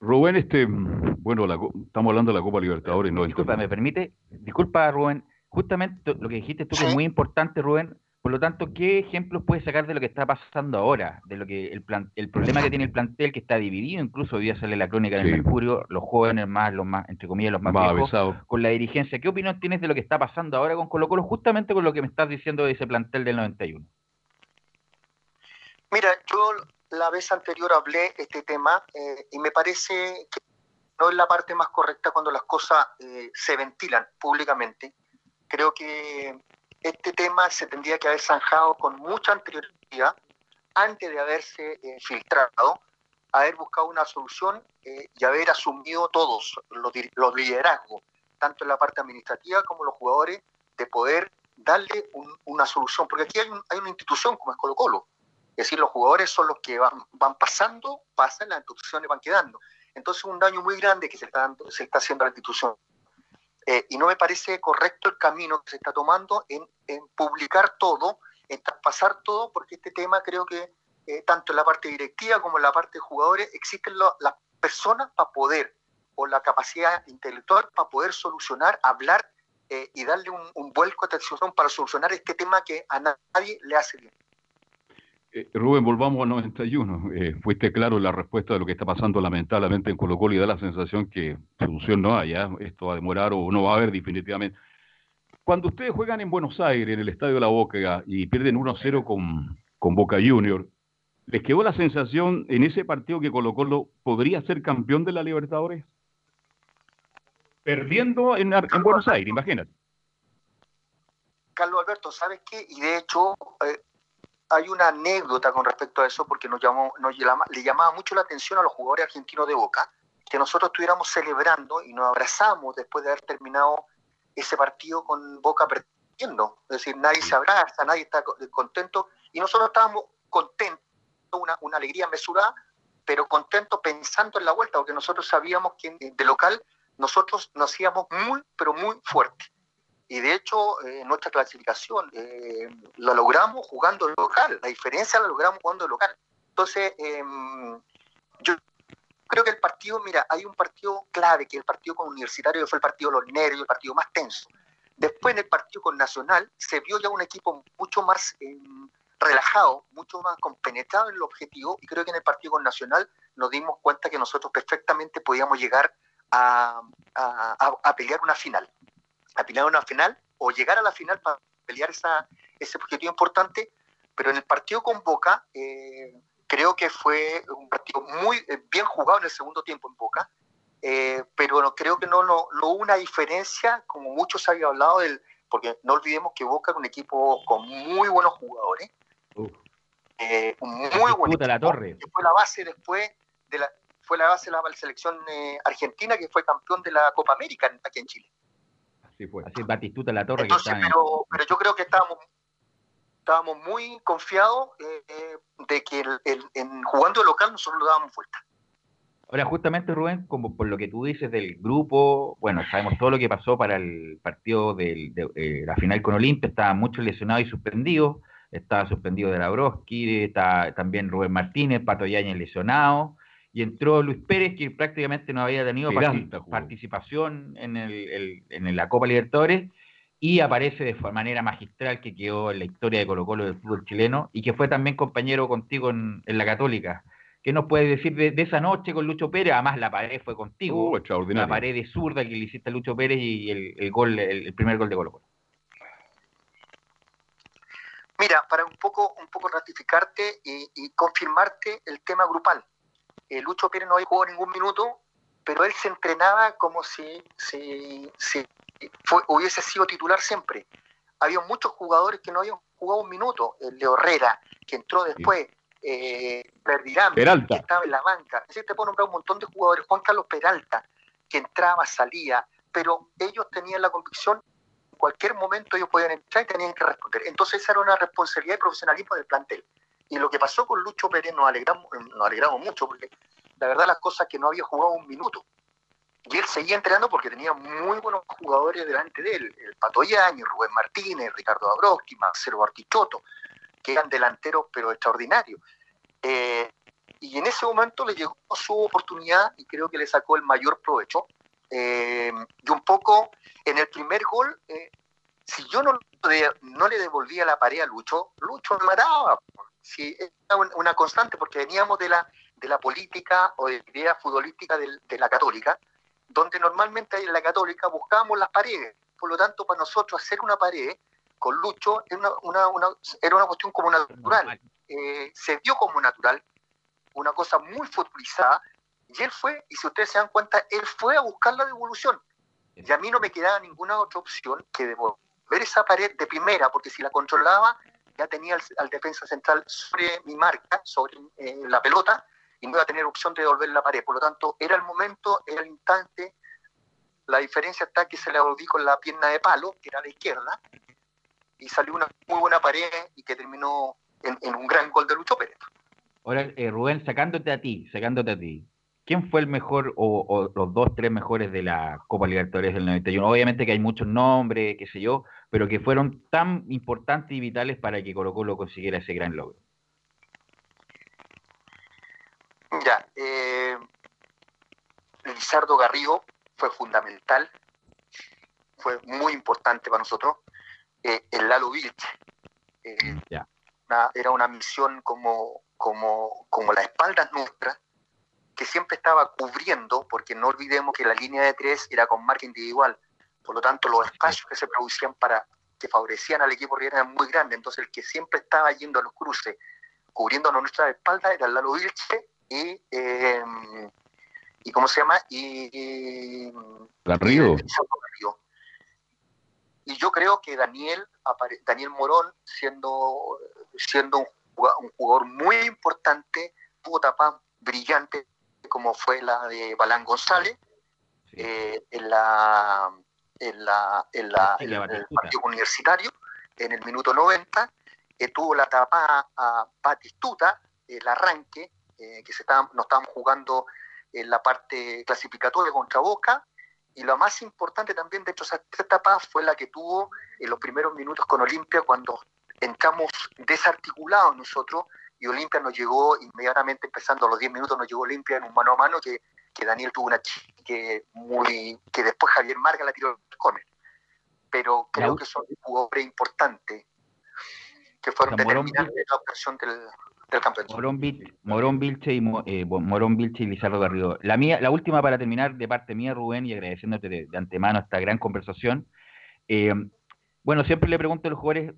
Rubén, este, bueno, la, estamos hablando de la Copa Libertadores. No, disculpa, ¿me permite? Disculpa, Rubén. Justamente lo que dijiste tú, que es muy importante, Rubén, Por lo tanto, ¿qué ejemplos puede sacar de lo que está pasando ahora? De lo que el, plan, el problema que tiene el plantel, que está dividido, incluso hoy día sale la crónica del Mercurio, los jóvenes más, los más, entre comillas, los más, viejos, con la dirigencia. ¿Qué opinión tienes de lo que está pasando ahora con Colo Colo, justamente con lo que me estás diciendo de ese plantel del 91? Mira, yo la vez anterior hablé este tema eh, y me parece que no es la parte más correcta cuando las cosas eh, se ventilan públicamente. Creo que este tema se tendría que haber zanjado con mucha anterioridad antes de haberse eh, filtrado, haber buscado una solución eh, y haber asumido todos los, liderazgos, tanto en la parte administrativa como los jugadores, de poder darle una solución. Porque aquí hay, una institución como es Colo Colo. Es decir, los jugadores son los que van, van pasando, pasan, las instituciones van quedando. Entonces, un daño muy grande que se está, se está haciendo a la institución. Eh, y no me parece correcto el camino que se está tomando en, publicar todo, en traspasar todo, porque este tema creo que eh, tanto en la parte directiva como en la parte de jugadores existen las personas para poder, o la capacidad intelectual para poder solucionar, hablar eh, y darle un, vuelco de atención para solucionar este tema que a nadie le hace bien. Eh, Rubén, volvamos al 91. Eh, fuiste claro en la respuesta de lo que está pasando lamentablemente en Colo Colo y da la sensación que solución no hay, esto va a demorar o no va a haber definitivamente. Cuando ustedes juegan en Buenos Aires, en el Estadio de la Boca, y pierden 1-0 con, con Boca Junior, ¿les quedó la sensación en ese partido que Colo Colo podría ser campeón de la Libertadores? Perdiendo en, en Buenos Aires, imagínate. Carlos Alberto, ¿sabes qué? Y de hecho, eh, hay una anécdota con respecto a eso porque nos, llamó, nos le llamaba mucho la atención a los jugadores argentinos de Boca que nosotros estuviéramos celebrando y nos abrazamos después de haber terminado ese partido con Boca perdiendo. Es decir, nadie se abraza, nadie está contento y nosotros estábamos contentos, una, alegría mesurada, pero contentos pensando en la vuelta porque nosotros sabíamos que de local nosotros nos íbamos muy, pero muy fuerte y de hecho eh, nuestra clasificación eh, la logramos jugando local, la diferencia la logramos jugando local. Entonces, em, yo creo que el partido, mira, hay un partido clave, que es el partido con Universitario, que fue el partido de los nervios, el partido más tenso. Después en el partido con Nacional se vio ya un equipo mucho más em, relajado, mucho más compenetrado en el objetivo, y creo que en el partido con Nacional nos dimos cuenta que nosotros perfectamente podíamos llegar a, a pelear una final a pelear una final o llegar a la final para pelear esa, ese objetivo importante, pero en el partido con Boca eh, creo que fue un partido muy eh, bien jugado en el segundo tiempo en Boca, eh, pero no, creo que no, no, hubo una diferencia, como muchos habían hablado, del, porque no olvidemos que Boca es un equipo con muy buenos jugadores, muy buen la torre. que fue la base después de la fue la base de la selección argentina que fue campeón de la Copa América aquí en Chile. Así Batistuta la torre Entonces, pero, pero yo creo que estábamos estábamos muy confiados eh, de que el, en jugando local nosotros lo dábamos vuelta. Ahora, justamente, Rubén, como por lo que tú dices del grupo, bueno, sabemos todo lo que pasó para el partido de, eh, la final con Olimpia, estaban muchos lesionados y suspendidos, estaba suspendido de la Broski, está también Rubén Martínez, Pato Yañez lesionado, y entró Luis Pérez, que prácticamente no había tenido participación en, el, en la Copa Libertadores, y aparece de manera magistral que quedó en la historia de Colo Colo del fútbol chileno, y que fue también compañero contigo en, la Católica. ¿Qué nos puedes decir de, esa noche con Lucho Pérez? Además, la pared fue contigo. Uh, la pared de zurda que le hiciste a Lucho Pérez y el, gol, el, primer gol de Colo Colo. Mira, para un poco, un poco ratificarte y confirmarte el tema grupal. Eh, Lucho Pérez no había jugado ningún minuto, pero él se entrenaba como si, si, hubiese sido titular siempre. Había muchos jugadores que no habían jugado un minuto. El Leo Herrera, que entró después, eh, Perdirán, que estaba en la banca. Es te puedo nombrar un montón de jugadores. Juan Carlos Peralta, que entraba, salía, pero ellos tenían la convicción en cualquier momento ellos podían entrar y tenían que responder. Entonces esa era una responsabilidad y profesionalismo del plantel. Y lo que pasó con Lucho Pérez nos alegramos, nos alegramos mucho, porque la verdad las cosas que no había jugado un minuto. Y él seguía entrenando porque tenía muy buenos jugadores delante de él. El Pato Yañez, Rubén Martínez, Ricardo Dabrowski, Marcelo Bartichotto, que eran delanteros pero extraordinarios. Eh, y en ese momento le llegó su oportunidad y creo que le sacó el mayor provecho. Eh, y un poco en el primer gol, eh, si yo no, no le devolvía la pared a Lucho, Lucho me mataba. Si era un- una constante, porque veníamos de la, de la política o de la idea futbolística de la católica, donde normalmente en la católica buscábamos las paredes. Por lo tanto, para nosotros hacer una pared con Lucho era una, una- una- era una cuestión como natural. Eh, se vio como natural, una cosa muy futbolizada, y él fue, y si ustedes se dan cuenta, él fue a buscar la devolución. Y a mí no me quedaba ninguna otra opción que devolver esa pared de primera, porque si la controlaba, ya tenía al, defensa central sobre mi marca, sobre eh, la pelota, y no iba a tener opción de devolver la pared. Por lo tanto, era el momento, era el instante. La diferencia está que se la devolví con la pierna de palo, que era la izquierda, y salió una muy buena pared y que terminó en, un gran gol de Lucho Pérez. Ahora, eh, Rubén, sacándote a ti, sacándote a ti, ¿quién fue el mejor o los dos, tres mejores de la Copa Libertadores del 91? Obviamente que hay muchos nombres, qué sé yo, pero que fueron tan importantes y vitales para que Colo Colo consiguiera ese gran logro. Ya, eh, Lizardo Garrido fue fundamental, fue muy importante para nosotros. Eh, el Lalo Vilche, eh, una- era una misión como, como, como las espaldas nuestras, que siempre estaba cubriendo, porque no olvidemos que la línea de tres era con marca individual, por lo tanto los espacios que se producían para que favorecían al equipo rival eran muy grandes, entonces el que siempre estaba yendo a los cruces, cubriéndonos nuestras espaldas, era Lalo Vilche y, eh, y ¿cómo se llama? Y, y-. Lizardo Garrido. Y yo creo que Daniel, Daniel Morón, siendo, siendo un jugador muy importante, tuvo tapas brillantes como fue la de Balán González eh, en la en la, en la- en la el partido universitario en el minuto 90 eh, tuvo la tapa a Batistuta el arranque eh, que se estaban, nos estábamos jugando en la parte clasificatoria contra Boca y lo más importante también de hecho esa etapa fue la que tuvo en los primeros minutos con Olimpia cuando entramos desarticulados nosotros y Olimpia nos llegó inmediatamente empezando a los 10 minutos nos llegó Olimpia en un mano a mano que, que Daniel tuvo una que muy que después Javier Marga la tiró al córner pero creo que son jugadores importantes que fueron determinantes en la obtención del, del campeonato. Morón, Morón Vilche y eh, Morón Vilche y Lizardo Garrido. La mía, la última para terminar de parte mía, Rubén, y agradeciéndote de, de antemano esta gran conversación. Eh, bueno, siempre le pregunto a los jugadores,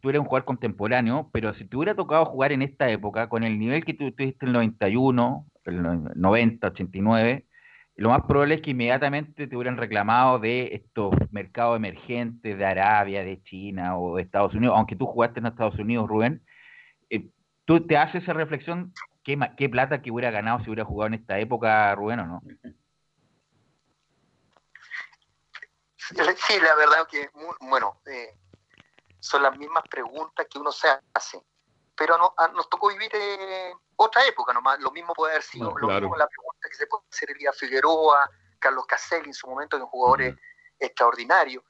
tú eres un jugador contemporáneo, pero si te hubiera tocado jugar en esta época, con el nivel que tú tuviste en el 91, el no- 90, 89, lo más probable es que inmediatamente te hubieran reclamado de estos mercados emergentes de Arabia, de China o de Estados Unidos, aunque tú jugaste en Estados Unidos, Rubén. Eh, ¿Tú te haces esa reflexión? ¿Qué, ¿Qué plata que hubiera ganado si hubiera jugado en esta época, Rubén, o no? Sí, la verdad que, bueno, eh, son las mismas preguntas que uno se hace. Pero no, a- nos tocó vivir eh, otra época nomás. Lo mismo puede haber sido, Bueno, lo claro. mismo la pregunta que se puede hacer Elías Figueroa, Carlos Caselli en su momento, que son jugadores extraordinarios.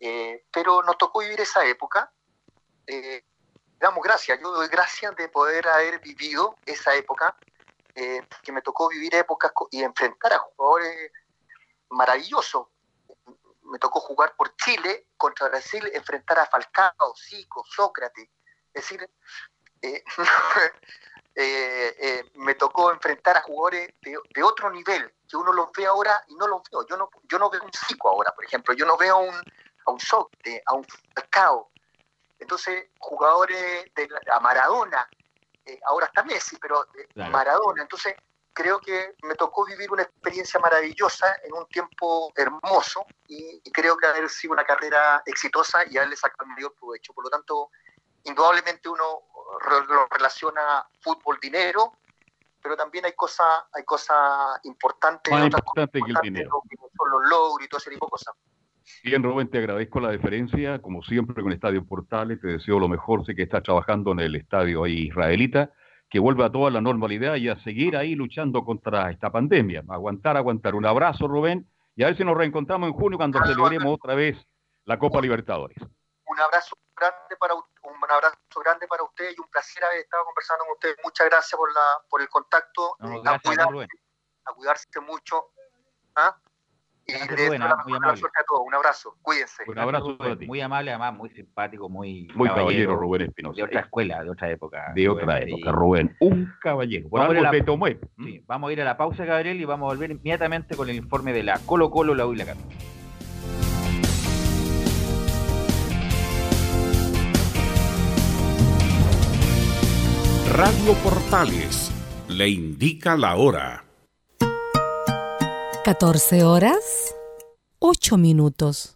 Eh, pero nos tocó vivir esa época. Eh, damos gracias, yo doy gracias de poder haber vivido esa época, eh, que me tocó vivir épocas y enfrentar a jugadores maravillosos me tocó jugar por Chile contra Brasil, enfrentar a Falcao, Zico, Sócrates. Es decir, eh, eh, eh, me tocó enfrentar a jugadores de, de otro nivel, que uno los ve ahora y no los veo. Yo no, yo no veo un Zico ahora, por ejemplo. Yo no veo a un, a un Sócrates, a un Falcao. Entonces, jugadores de la- a Maradona, ahora está Messi, pero Claro. Maradona. Entonces, creo que me tocó vivir una experiencia maravillosa en un tiempo hermoso y, creo que haber sido una carrera exitosa y haberle sacado el mayor provecho. Por lo tanto, indudablemente uno lo relaciona fútbol-dinero, pero también hay cosas hay cosas importantes, Más otras importante que el dinero. son los logros y todo ese tipo de cosas. Bien, Rubén, te agradezco la diferencia, como siempre con Estadio Portales, te deseo lo mejor, sé que estás trabajando en el estadio ahí israelita, que vuelva a toda la normalidad y a seguir ahí luchando contra esta pandemia, aguantar, aguantar. Un abrazo, Rubén, y a ver si nos reencontramos en junio cuando celebremos otra vez la Copa Libertadores. Un abrazo grande para u- un abrazo grande para usted y un placer haber estado conversando con usted. Muchas gracias por la por el contacto. No, Eh, a, gracias, cuidarse, Rubén. a cuidarse mucho. ¿ah? Y Gracias, les deseo Rubén, la ah, muy de la amable. suerte a todos. Un abrazo, cuídense. Un abrazo para ti. Muy amable, además, muy simpático, muy. Muy caballero, Rubén Espinosa. De otra escuela, de otra época. De otra época, y- Rubén. Un caballero. Por Vamos a ir algo a la- tomé. Sí, vamos a ir a la pausa, Gabriel, y vamos a volver inmediatamente con el informe de la Colo Colo, la U y la Católica. Radio Portales le indica la hora. 14 horas, 8 minutos.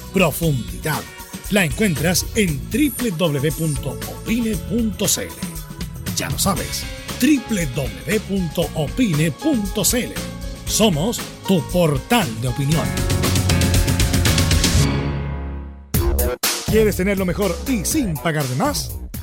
profundidad. La encuentras en www.opine.cl. Ya lo sabes, www.opine.cl. Somos tu portal de opinión. ¿Quieres tener lo mejor y sin pagar de más?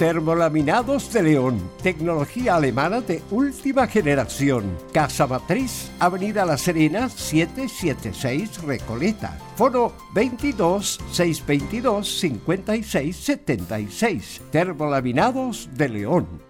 Termolaminados de León, tecnología alemana de última generación. Casa Matriz, Avenida La Serena, 776 Recoleta. Foro 22 622 56 76. Termolaminados de León.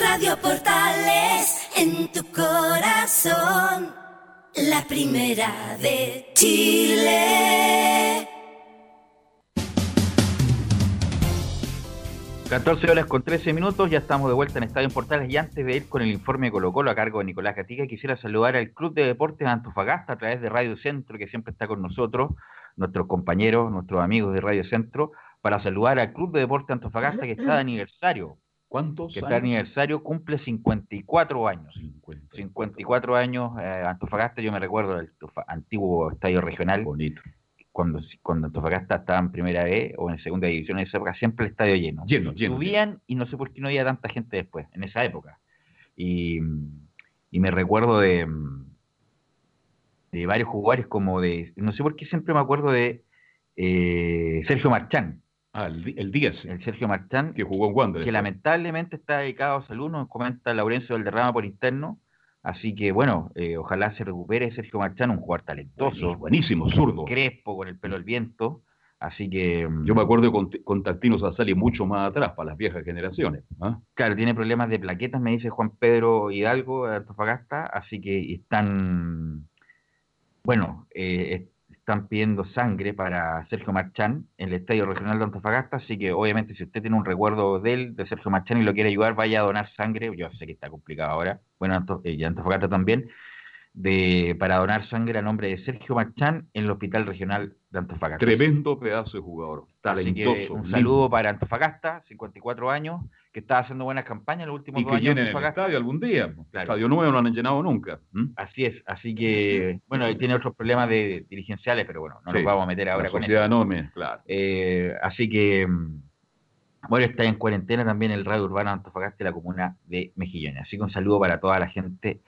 Radio Portales en tu corazón, la primera de Chile. 14 horas con 13 minutos, ya estamos de vuelta en Estadio Portales y antes de ir con el informe de Colo Colo a cargo de Nicolás Gatica, quisiera saludar al Club de Deportes de Antofagasta a través de Radio Centro, que siempre está con nosotros, nuestros compañeros, nuestros amigos de Radio Centro, para saludar al Club de Deportes de Antofagasta que está de aniversario. ¿Cuántos Que está de años? aniversario, cumple 54 años. 54 años, eh, Antofagasta, yo me recuerdo del antiguo estadio regional. Bonito. Cuando, cuando Antofagasta estaba en primera B o en segunda división, en esa época siempre el estadio lleno. Lleno, lleno, Subían y no sé por qué no había tanta gente después, en esa época. Y, y me recuerdo de, de varios jugadores como de, no sé por qué siempre me acuerdo de eh, Sergio Marchán. Ah, el, el Díaz. El Sergio Marchán. Que jugó en Wander. Que lamentablemente está dedicado a salud, nos comenta Laurencio Valderrama por interno. Así que bueno, eh, ojalá se recupere Sergio Marchán, un jugador talentoso. Buenísimo, zurdo. Crespo, con el pelo al viento. Así que. Yo me acuerdo con, con Tactino Sasali mucho más atrás, para las viejas generaciones. ¿ah? Claro, tiene problemas de plaquetas, me dice Juan Pedro Hidalgo de Antofagasta, así que están. Bueno, eh, están pidiendo sangre para Sergio Marchán en el Estadio Regional de Antofagasta, así que obviamente si usted tiene un recuerdo de él, de Sergio Marchán, y lo quiere ayudar, vaya a donar sangre, yo sé que está complicado ahora, bueno, eh, y Antofagasta también, de, para donar sangre a nombre de Sergio Marchán en el Hospital Regional de Antofagasta. Tremendo pedazo de jugador, talentoso. un saludo para Antofagasta, 54 años, que está haciendo buenas campañas en los últimos y dos que años. llenen el estadio algún día. Claro. Estadio nuevo no han llenado nunca. ¿Mm? Así es, así que, bueno, él tiene otros problemas de, dirigenciales, pero bueno, no Sí. nos vamos a meter ahora con eso. enorme, claro. Eh, así que, mm, bueno, está en cuarentena también el radio urbano de Antofagasta y la comuna de Mejillones. Así que un saludo para toda la gente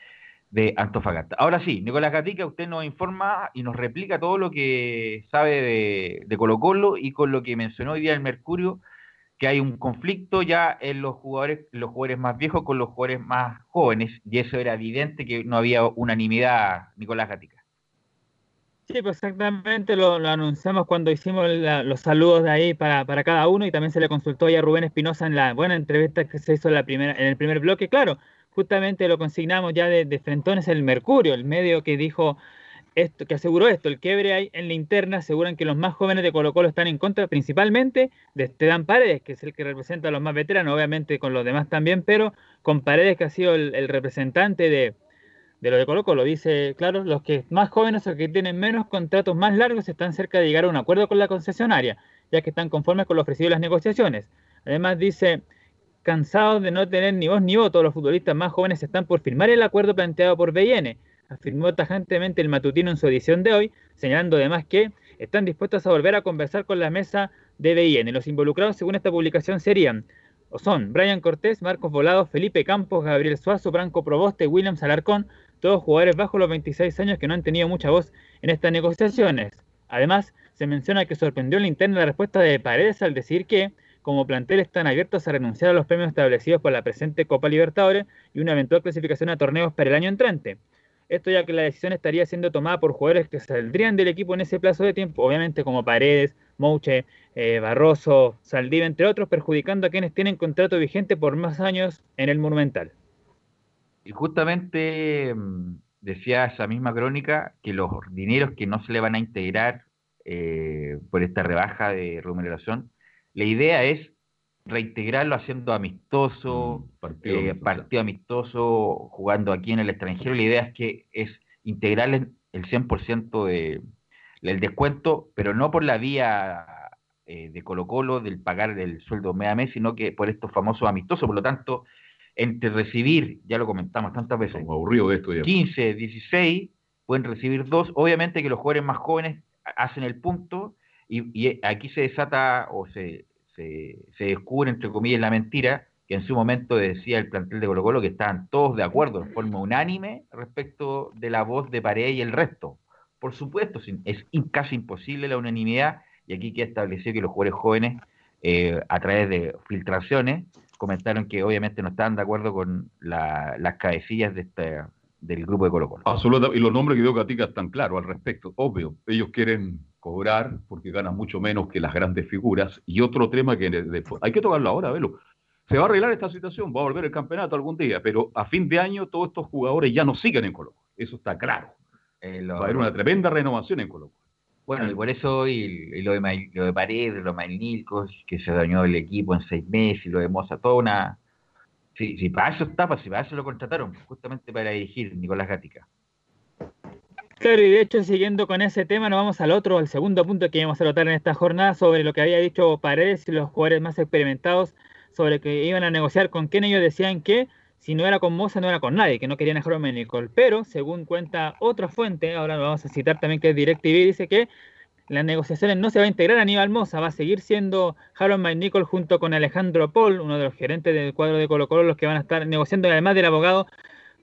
de Antofagasta. Ahora sí, Nicolás Gatica, usted nos informa y nos replica todo lo que sabe de, Colo Colo y con lo que mencionó hoy día el Mercurio, que hay un conflicto ya en los jugadores, los jugadores más viejos con los jugadores más jóvenes, y eso era evidente que no había unanimidad, Nicolás Gatica. Sí, pues exactamente lo, anunciamos cuando hicimos los saludos de ahí para, para cada uno y también se le consultó ya a Rubén Espinosa en la buena entrevista que se hizo en, la primera, en el primer bloque. Claro, justamente lo consignamos ya de, de el Mercurio, el medio que dijo esto, que aseguró esto, el quiebre hay en la interna, aseguran que los más jóvenes de Colo Colo están en contra principalmente de Esteban Paredes, que es el que representa a los más veteranos, obviamente con los demás también, pero con Paredes que ha sido el, el representante de, de lo de Colo Colo. Dice, claro, los que más jóvenes o que tienen menos contratos más largos están cerca de llegar a un acuerdo con la concesionaria, ya que están conformes con lo ofrecido en las negociaciones. Además dice, cansados de no tener ni voz ni voto, los futbolistas más jóvenes están por firmar el acuerdo planteado por BN, afirmó tajantemente el matutino en su edición de hoy, señalando además que están dispuestos a volver a conversar con la mesa de BN. Los involucrados, según esta publicación, serían o son Brian Cortés, Marcos Volado, Felipe Campos, Gabriel Suazo, Branco Proboste, William Alarcón, todos jugadores bajo los 26 años que no han tenido mucha voz en estas negociaciones. Además, se menciona que sorprendió en la interna la respuesta de Paredes al decir que, como plantel, están abiertos a renunciar a los premios establecidos por la presente Copa Libertadores y una eventual clasificación a torneos para el año entrante. Esto ya que la decisión estaría siendo tomada por jugadores que saldrían del equipo en ese plazo de tiempo, obviamente como Paredes, Mouche, eh, Barroso, Saldiva, entre otros, perjudicando a quienes tienen contrato vigente por más años en el Monumental. Y justamente mm, decía esa misma crónica que los dineros que no se le van a integrar eh, por esta rebaja de remuneración, la idea es reintegrarlo haciendo amistoso, partido eh, amistoso. partido amistoso, jugando aquí en el extranjero. La idea es que es integrarle el 100% de, del descuento, pero no por la vía eh, de Colo Colo, del pagar el sueldo mes a mes, sino que por estos famosos amistosos. Por lo tanto, entre recibir, ya lo comentamos tantas veces, aburrido esto ya. 15, 16, pueden recibir dos. Obviamente que los jugadores más jóvenes hacen el punto y, y aquí se desata o se, se, se descubre, entre comillas, la mentira que en su momento decía el plantel de Colo Colo que estaban todos de acuerdo, de forma unánime, respecto de la voz de Paredes y el resto. Por supuesto, es casi imposible la unanimidad, y aquí queda establecido que los jugadores jóvenes, eh, a través de filtraciones, comentaron que obviamente no estaban de acuerdo con la- las cabecillas de este, del grupo de Colo Colo. Absolutamente. Y los nombres que dio Gatica están claros al respecto. Obvio, ellos quieren cobrar porque ganan mucho menos que las grandes figuras. Y otro tema que de- de- hay que tocarlo ahora, velo. Se va a arreglar esta situación, va a volver el campeonato algún día, pero a fin de año todos estos jugadores ya no siguen en Colo Colo. Eso está claro. Eh, lo- Va a haber una tremenda renovación en Colo Colo. Bueno, y por eso y, y lo, de, lo de Paredes, lo de Mailnicos, que se dañó el equipo en seis meses, y lo de Moza, toda una... Si, si para eso está, pues, si para eso lo contrataron, justamente para dirigir Nicolás Gatica. Claro, y de hecho, siguiendo con ese tema, nos vamos al otro, al segundo punto que íbamos a tratar en esta jornada, sobre lo que había dicho Paredes y los jugadores más experimentados, sobre que iban a negociar con quien ellos decían que si no era con Moza, no era con nadie, que no querían a Nicole. Pero, según cuenta otra fuente, ahora lo vamos a citar también, que es DirecTV, dice que las negociaciones no se va a integrar a Aníbal Moza, va a seguir siendo Harold McNichol junto con Alejandro Paul, uno de los gerentes del cuadro de Colo Colo, los que van a estar negociando, además del abogado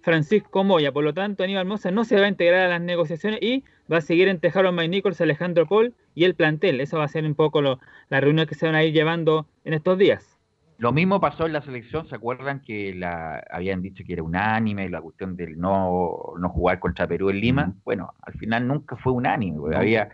Francisco Moya. Por lo tanto, Aníbal Mosa no se va a integrar a las negociaciones y va a seguir entre Harold May Nichols, Alejandro Paul y el plantel. Eso va a ser un poco lo, la reunión que se van a ir llevando en estos días. Lo mismo pasó en la selección, ¿se acuerdan que la habían dicho que era unánime la cuestión del no, no jugar contra Perú en Lima? Bueno, al final nunca fue unánime, porque había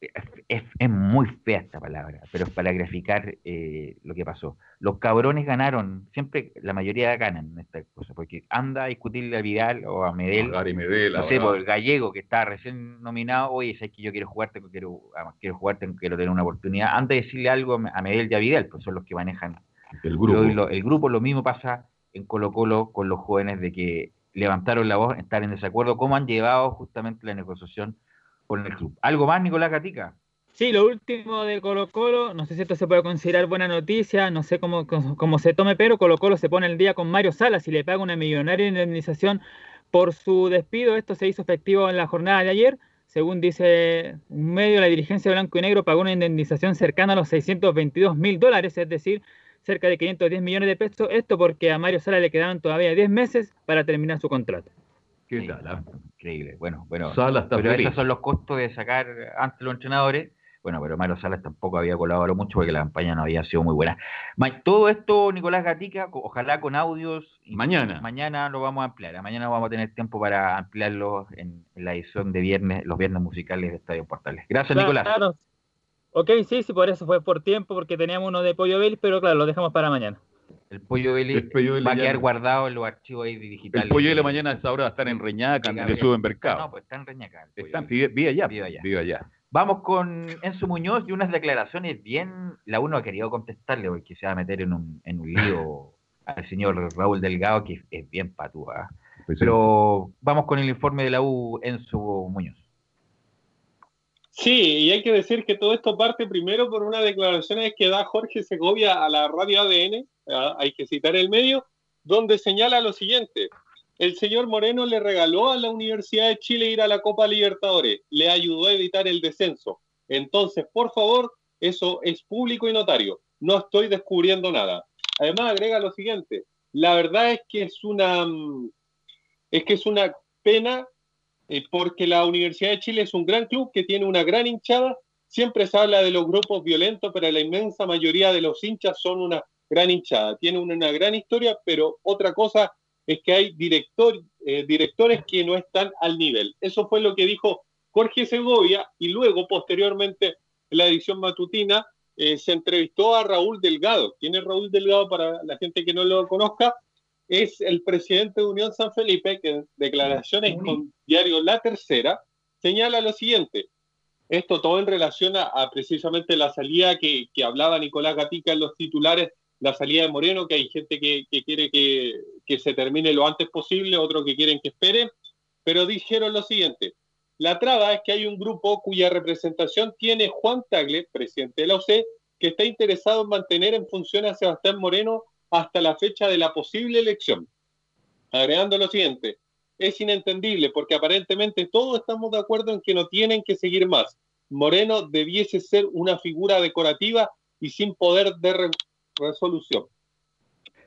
es, es, muy fea esta palabra, pero es para graficar eh, lo que pasó. Los cabrones ganaron, siempre la mayoría ganan en esta cosa, porque anda a discutirle a Vidal o a Medel, a Medel no sé, por el gallego que está recién nominado, oye, sabes que yo quiero jugarte, quiero, quiero jugarte, quiero tener una oportunidad, anda a decirle algo a Medel y a Vidal, pues son los que manejan el grupo. Lo, el grupo lo mismo pasa en Colo Colo con los jóvenes de que levantaron la voz, estar en desacuerdo, cómo han llevado justamente la negociación con el club. ¿Algo más, Nicolás Gatica? Sí, lo último de Colo Colo, no sé si esto se puede considerar buena noticia, no sé cómo, cómo, se tome, pero Colo Colo se pone el día con Mario Salas y le paga una millonaria indemnización por su despido. Esto se hizo efectivo en la jornada de ayer. Según dice un medio, la dirigencia blanco y negro pagó una indemnización cercana a los 622 mil dólares, es decir, cerca de 510 millones de pesos. Esto porque a Mario Salas le quedaban todavía 10 meses para terminar su contrato. ¿Qué tal? Ah? Increíble. Bueno, bueno. pero esos son los costos de sacar ante los entrenadores. Bueno, pero Mario Salas tampoco había colaborado mucho porque la campaña no había sido muy buena. Todo esto, Nicolás Gatica, ojalá con audios. Y mañana. Mañana lo vamos a ampliar. Mañana vamos a tener tiempo para ampliarlo en, la edición de viernes, los viernes musicales de Estadio Portales. Gracias, Nicolás. Claro. Ok, sí, sí, por eso fue por tiempo, porque teníamos uno de Pollo Belli, pero claro, lo dejamos para mañana. El pollo Belli va a quedar guardado en los archivos ahí digitales. El pollo Belli mañana a esa hora va a estar en Reñaca, en el supermercado. No, pues está en Reñaca. Está, vive, allá, vive allá. Vive allá. Vamos con Enzo Muñoz y unas declaraciones bien. La uno ha querido contestarle porque se va a meter en un, en un lío al señor Raúl Delgado, que es bien patúa. Pues Pero vamos con el informe de la U, Enzo Muñoz. Sí, y hay que decir que todo esto parte primero por unas declaraciones que da Jorge Segovia a la radio ADN, hay que citar el medio, donde señala lo siguiente. El señor Moreno le regaló a la Universidad de Chile ir a la Copa Libertadores, le ayudó a evitar el descenso. Entonces, por favor, eso es público y notario. No estoy descubriendo nada. Además, agrega lo siguiente. La verdad es que es una, mm, es que es una pena eh, porque la Universidad de Chile es un gran club que tiene una gran hinchada. Siempre se habla de los grupos violentos, pero la inmensa mayoría de los hinchas son una gran hinchada. Tiene una, gran historia, pero otra cosa es que hay eh, directores que no están al nivel. Eso fue lo que dijo Jorge Segovia y luego, posteriormente, en la edición matutina, eh, se entrevistó a Raúl Delgado. ¿Quién es Raúl Delgado para la gente que no lo conozca? Es el presidente de Unión San Felipe, que en declaraciones con diario La Tercera señala lo siguiente. Esto todo en relación a, precisamente la salida que, hablaba Nicolás Gatica en los titulares, la salida de Moreno, que hay gente que, quiere que, que, se termine lo antes posible, otros que quieren que espere, pero dijeron lo siguiente. La traba es que hay un grupo cuya representación tiene Juan Tagle, presidente de la OCE, que está interesado en mantener en función a Sebastián Moreno hasta la fecha de la posible elección. Agregando lo siguiente, es inentendible porque aparentemente todos estamos de acuerdo en que no tienen que seguir más. Moreno debiese ser una figura decorativa y sin poder de resolución.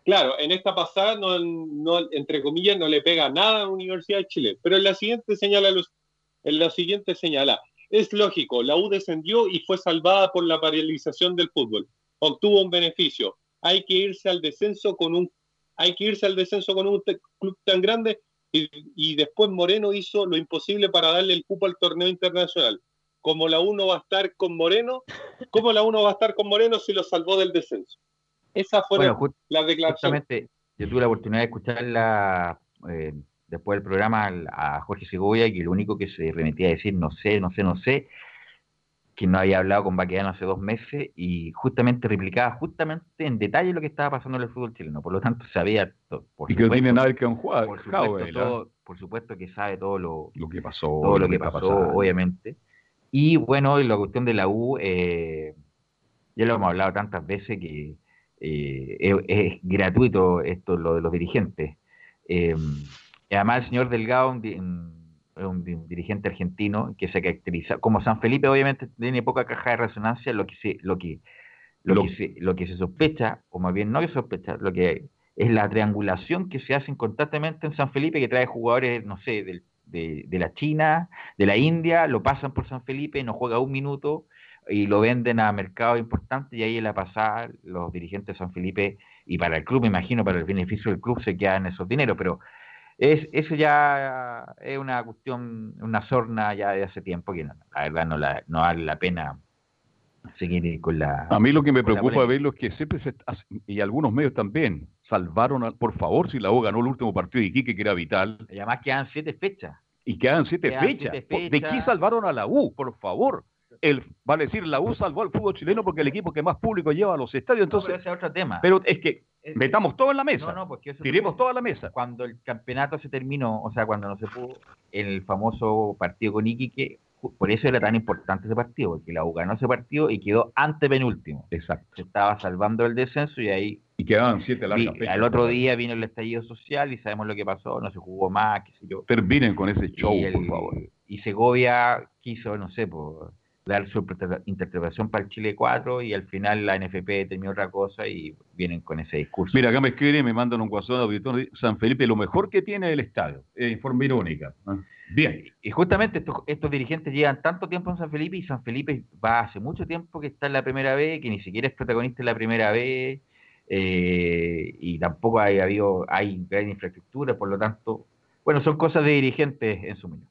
Claro, en esta pasada, no, entre comillas, no le pega nada a la Universidad de Chile, pero en la siguiente señala, en la siguiente señala, es lógico, la U descendió y fue salvada por la paralización del fútbol. Obtuvo un beneficio, hay que irse al descenso con un hay que irse al descenso con un club tan grande y, después Moreno hizo lo imposible para darle el cupo al torneo internacional. Como la uno va a estar con Moreno, ¿cómo la uno va a estar con Moreno si lo salvó del descenso? Esa fue la declaración. yo tuve la oportunidad de escucharla eh, después del programa a Jorge Segovia y lo único que se remitía a decir no sé, no sé, no sé, que no había hablado con Baquedano hace dos meses y justamente replicaba justamente en detalle lo que estaba pasando en el fútbol chileno. Por lo tanto, sabía. Por y que no tiene nada que un jugador. Por supuesto, por supuesto que sabe todo lo, lo que pasó. Todo lo, que, pasó, obviamente. Y bueno, la cuestión de la U, eh, ya lo hemos hablado tantas veces que eh, es, gratuito esto, lo de los dirigentes. Eh, además, el señor Delgado, un, dirigente argentino que se caracteriza, como San Felipe obviamente tiene poca caja de resonancia, lo que se, lo que, lo, que se, lo que se sospecha, o más bien no que sospecha, lo que es la triangulación que se hacen constantemente en San Felipe, que trae jugadores, no sé, del- de, de la China, de la India, lo pasan por San Felipe, no juega un minuto y lo venden a mercados importantes y ahí en la pasada los dirigentes de San Felipe y para el club, me imagino, para el beneficio del club se quedan esos dineros, pero es, eso ya es una cuestión, una sorna ya de hace tiempo que no, la verdad no, la, no vale la pena seguir con la... A mí lo que me preocupa verlo es que siempre se, y algunos medios también, salvaron, a- por favor, si la U ganó el último partido de Iquique, que era vital. Y además quedan siete fechas. Y quedan siete Quedan fechas. siete ¿De fechas. qué salvaron a la U, por favor? El, vale decir, la U salvó al fútbol chileno porque el equipo que más público lleva a los estadios. No, Entonces, pero ese es otro tema. pero es que metamos todo en la mesa. No, no, porque eso Tiremos todo a la mesa. Cuando el campeonato se terminó, o sea, cuando no se pudo, en el famoso partido con Iquique, por eso era tan importante ese partido, porque la U ganó ese partido y quedó antepenúltimo. Exacto. Se estaba salvando el descenso y ahí... Y quedaban siete largas fechas. Al otro día vino el estallido social y sabemos lo que pasó, no se jugó más, qué sé yo. Terminen con ese show, y, el- por favor. y Segovia quiso, no sé, por dar su interpreta- interpretación para el Chile 4 y al final la NFP terminó otra cosa y vienen con ese discurso. Mira, acá me escriben y me mandan un WhatsApp de auditor San Felipe, lo mejor que tiene el estadio, en forma irónica. Bien. Y justamente estos, estos dirigentes llevan tanto tiempo en San Felipe y San Felipe va hace mucho tiempo que está en la primera vez, que ni siquiera es protagonista en la primera vez, eh, y tampoco hay habido, hay gran infraestructura, por lo tanto, bueno, son cosas de dirigentes en su medio.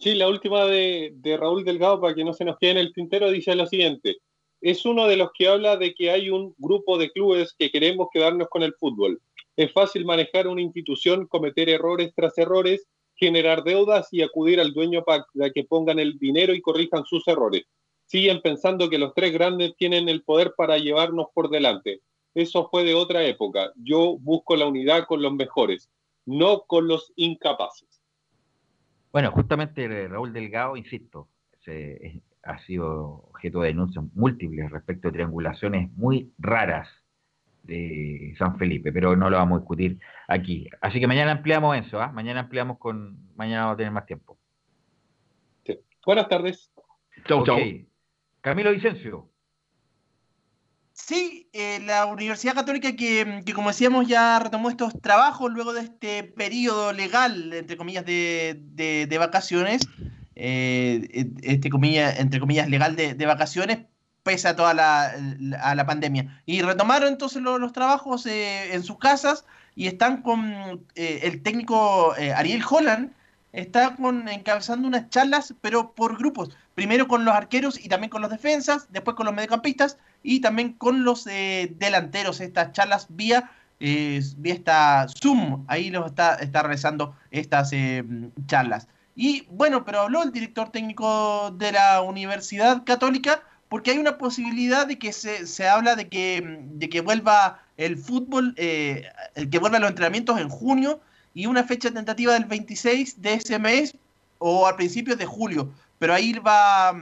Sí, la última de, Raúl Delgado, para que no se nos quede en el tintero, dice lo siguiente. Es uno de los que habla de que hay un grupo de clubes que queremos quedarnos con el fútbol. Es fácil manejar una institución, cometer errores tras errores, generar deudas y acudir al dueño para que pongan el dinero y corrijan sus errores. Siguen pensando que los tres grandes tienen el poder para llevarnos por delante. Eso fue de otra época. Yo busco la unidad con los mejores, no con los incapaces. Bueno, justamente eh, Raúl Delgado, insisto, se- es- ha sido objeto de denuncias múltiples respecto de triangulaciones muy raras de San Felipe, pero no lo vamos a discutir aquí. Así que mañana ampliamos eso, ¿ah? Mañana ampliamos con... Mañana vamos a tener más tiempo. Buenas tardes. Chau, chau. Ok. Camilo Vicencio. Sí, eh, la Universidad Católica que, que, como decíamos, ya retomó estos trabajos luego de este periodo legal, entre comillas, de, de- de vacaciones, eh, este comilla, entre comillas, legal de, de vacaciones, pese a toda la, a la pandemia. Y retomaron entonces lo- los trabajos eh, en sus casas y están con eh, el técnico eh, Ariel Holland, está con, encabezando unas charlas, pero por grupos. Primero con los arqueros y también con los defensas, después con los mediocampistas y también con los eh, delanteros. Estas charlas vía, eh, vía esta Zoom, ahí los está, está realizando estas eh, charlas. Y bueno, pero habló el director técnico de la Universidad Católica porque hay una posibilidad de que se, se habla de que, de que vuelva el fútbol, eh, que vuelvan los entrenamientos en junio y una fecha tentativa del 26 de ese mes o a principios de julio. Pero ahí va,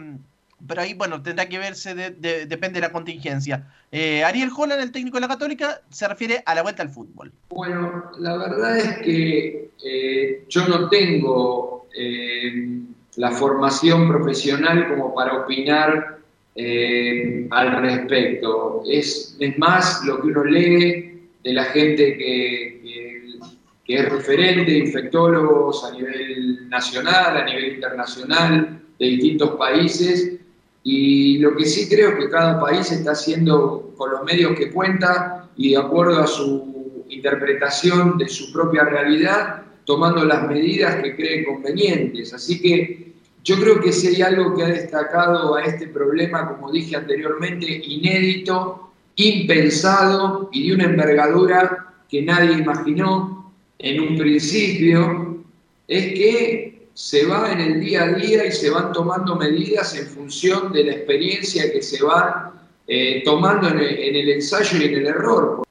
pero ahí, bueno, tendrá que verse, de- de- depende de la contingencia. Eh, Ariel Holland, el técnico de la Católica, se refiere a la vuelta al fútbol. Bueno, la verdad es que eh, yo no tengo eh, la formación profesional como para opinar al respecto. Es, más lo que uno lee de la gente que es referente, infectólogos a nivel nacional, a nivel internacional, de distintos países. Y lo que sí creo es que cada país está haciendo con los medios que cuenta y de acuerdo a su interpretación de su propia realidad, tomando las medidas que cree convenientes. Así que yo creo que si hay algo que ha destacado a este problema, como dije anteriormente, inédito, impensado y de una envergadura que nadie imaginó en un principio, es que se va en el día a día y se van tomando medidas en función de la experiencia que se van eh, tomando en el, en el ensayo y en el error.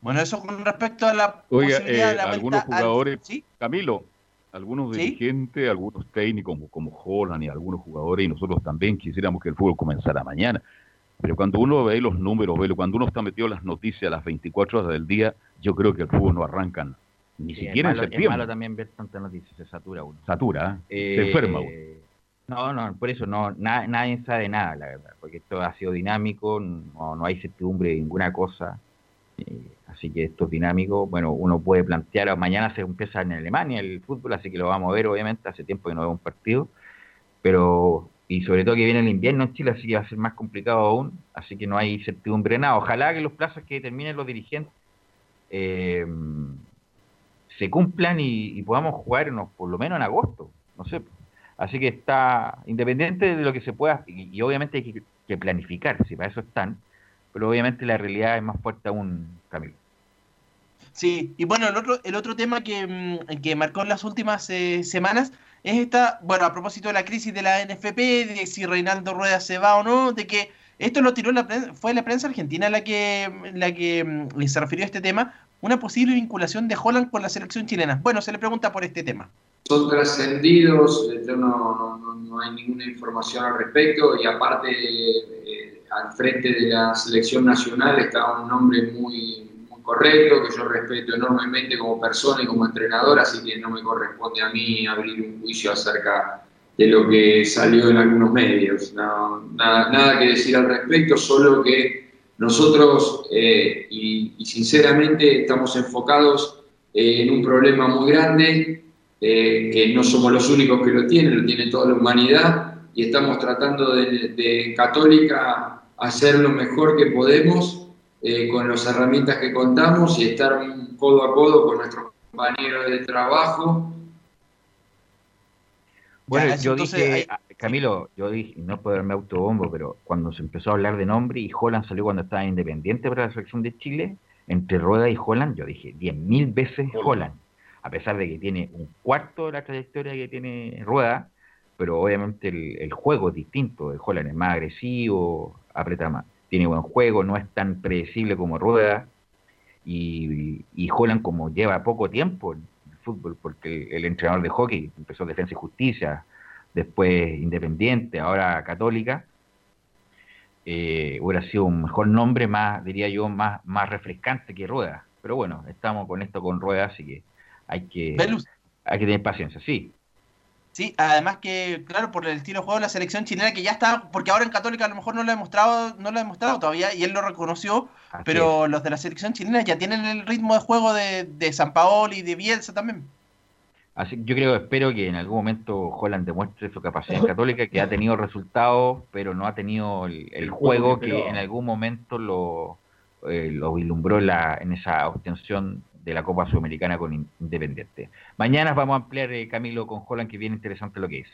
Bueno, eso con respecto a la Oiga, posibilidad eh, de la algunos al- jugadores, ¿Sí? Camilo, algunos ¿Sí? dirigentes, algunos técnicos como, como Holland y algunos jugadores, y nosotros también quisiéramos que el fútbol comenzara mañana. Pero cuando uno ve los números, ve, cuando uno está metido en las noticias a las 24 horas del día, yo creo que el fútbol no arrancan ni Sí, es siquiera malo- en Es septiembre. malo también ver tantas noticias, se satura uno. Satura, ¿eh? Eh, se enferma uno. No, no, por eso no, na- nadie sabe nada, la verdad, porque esto ha sido dinámico, no, no hay certidumbre de ninguna cosa, eh, así que esto es dinámico. Bueno, uno puede plantear, mañana se empieza en Alemania el fútbol, así que lo vamos a ver, obviamente, hace tiempo que no veo un partido, pero, y sobre todo que viene el invierno en Chile, así que va a ser más complicado aún, así que no hay certidumbre de nada. Ojalá que los plazos que determinen los dirigentes eh, se cumplan y, y podamos jugar en- por lo menos en agosto, no sé. Así que está independiente de lo que se pueda, y, y obviamente hay que, que planificar, si para eso están, pero obviamente la realidad es más fuerte aún, Camilo. Sí, y bueno, el otro, el otro tema que, mm, que marcó en las últimas eh, semanas es esta, bueno, a propósito de la crisis de la NFP, de si Reinaldo Rueda se va o no, de que esto lo tiró la prensa, fue la prensa argentina la que, la que mm, se refirió a este tema, una posible vinculación de Holland con la selección chilena. Bueno, se le pregunta por este tema. son trascendidos, eh, yo no, no- no hay ninguna información al respecto y aparte eh, al frente de la selección nacional está un hombre muy, muy correcto, que yo respeto enormemente como persona y como entrenador, así que no me corresponde a mí abrir un juicio acerca de lo que salió en algunos medios. No, nada, nada que decir al respecto, solo que nosotros, eh, y, y sinceramente, estamos enfocados eh, en un problema muy grande eh, que no somos los únicos que lo tienen, lo tiene toda la humanidad y estamos tratando de, de Católica hacer lo mejor que podemos eh, con las herramientas que contamos y estar codo a codo con nuestros compañeros de trabajo. Bueno, Ya, yo entonces dije, hay- Camilo, yo dije, no puedo darme autobombo, pero cuando se empezó a hablar de nombre y Holland salió cuando estaba independiente para la selección de Chile, entre Rueda y Holland, yo dije 10.000 veces Holland, a pesar de que tiene un cuarto de la trayectoria que tiene Rueda, pero obviamente el, el juego es distinto, el Holland es más agresivo, aprieta más, tiene buen juego, no es tan predecible como Rueda, y, y Holland como lleva poco tiempo en el fútbol, porque el, el entrenador de hockey empezó Defensa y Justicia, después Independiente, ahora Católica, eh, hubiera sido un mejor nombre, más, diría yo, más, más refrescante que Rueda. Pero bueno, estamos con esto con Rueda, así que hay que, hay que tener paciencia, sí. Sí, además que, claro, por el estilo de juego de la selección chilena que ya está, porque ahora en Católica a lo mejor no lo ha demostrado, no lo ha demostrado todavía, y él lo reconoció, Así pero los de la selección chilena ya tienen el ritmo de juego de, de San Paolo y de Bielsa también. Así que yo creo, espero que en algún momento Holland demuestre su capacidad en Católica, que ha tenido resultados, pero no ha tenido el, el El juego juego que en algún momento lo, eh, lo vislumbró en, la, en esa obtención de la Copa Sudamericana con In- Independiente. Mañana vamos a ampliar, eh, Camilo, con Holland, que bien interesante lo que dice.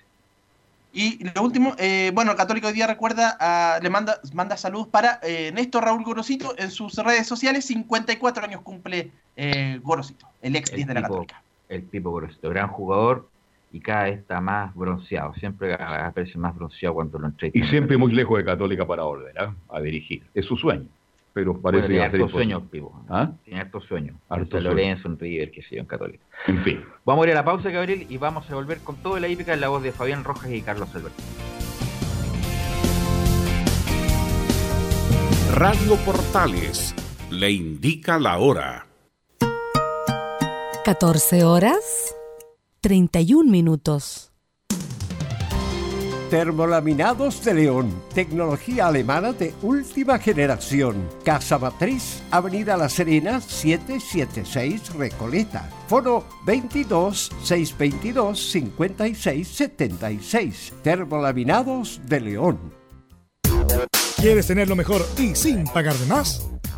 Y lo último, eh, bueno, el Católico hoy día recuerda, a- le manda, manda saludos para eh, Néstor Raúl Gorosito en sus redes sociales, 54 años cumple eh, Gorosito, el ex 10 de la tipo, Católica. El Pipo Gorosito, gran jugador y cada vez está más bronceado. Siempre aparece más bronceado cuando lo Y entrevistan. siempre muy lejos de Católica para volver ¿ah? a dirigir. Es su sueño. Pero parece Bueno, que tiene hartos sueños. Pipo. ¿Ah? Tiene hartos sueños. San sueños. Lorenzo, en River, que sé yo, en Católica. En fin. Vamos a ir a la pausa, Gabriel, y vamos a volver con toda la hípica en la voz de Fabián Rojas y Carlos Alberto. Radio Portales le indica la hora. 14 horas 31 minutos. Termolaminados de León, tecnología alemana de última generación. Casa Matriz, Avenida La Serena, 776 Recoleta. Foro 22 622 56 76. Termolaminados de León. ¿Quieres tener lo mejor y sin pagar de más?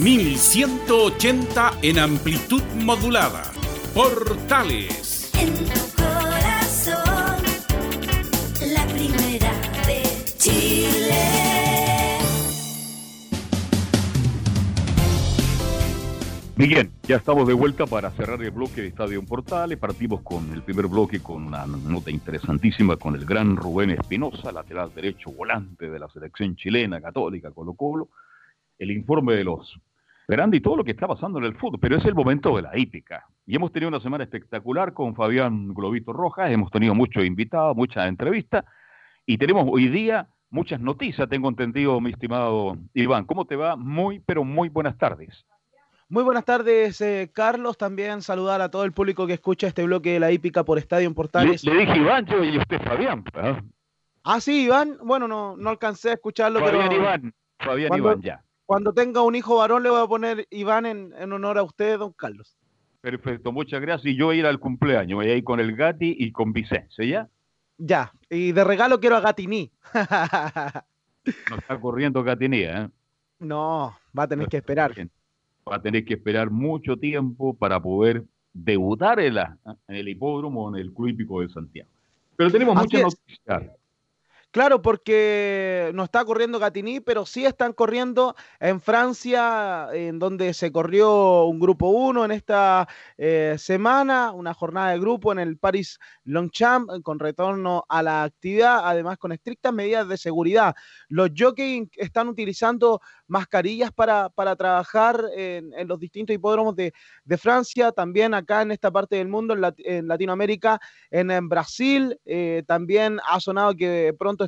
1180 en amplitud modulada. Portales. En tu corazón. La primera de Chile. Bien, ya estamos de vuelta para cerrar el bloque de Estadio Portales. Partimos con el primer bloque con una nota interesantísima con el gran Rubén Espinosa, lateral derecho volante de la selección chilena católica Colo Colo. El informe de los grande y todo lo que está pasando en el fútbol, pero es el momento de la hípica. Y hemos tenido una semana espectacular con Fabián Globito Rojas, hemos tenido muchos invitados, muchas entrevistas y tenemos hoy día muchas noticias, tengo entendido, mi estimado Iván. ¿Cómo te va? Muy, pero muy buenas tardes. Muy buenas tardes, eh, Carlos. También saludar a todo el público que escucha este bloque de la hípica por Estadio en Le, Portales. le dije Iván yo y usted Fabián. ¿ah? Ah, sí, Iván. Bueno, no, no alcancé a escucharlo, Fabián pero Iván, Fabián cuando, Iván, ya. Cuando tenga un hijo varón le voy a poner Iván en, en honor a usted, don Carlos. Perfecto, muchas gracias. Y yo voy a ir al cumpleaños, voy a ir con el Gati y con Vicente, ¿ya? Ya. Y de regalo quiero a Gatini. No está corriendo Gatinía, ¿eh? no, va a tener que esperar. Va a tener que esperar mucho tiempo para poder debutar en, la- en el hipódromo, en el Club Hípico de Santiago. Pero tenemos Así muchas es. noticias. Claro, porque no está corriendo Gatini, pero sí están corriendo en Francia, en donde se corrió un grupo 1 en esta eh, semana, una jornada de grupo en el Paris Longchamp, eh, con retorno a la actividad, además con estrictas medidas de seguridad. Los jockeys están utilizando mascarillas para, para trabajar en, los distintos hipódromos de, de Francia, también acá en esta parte del mundo, en, Lat- en Latinoamérica, en, en Brasil, eh, también ha sonado que pronto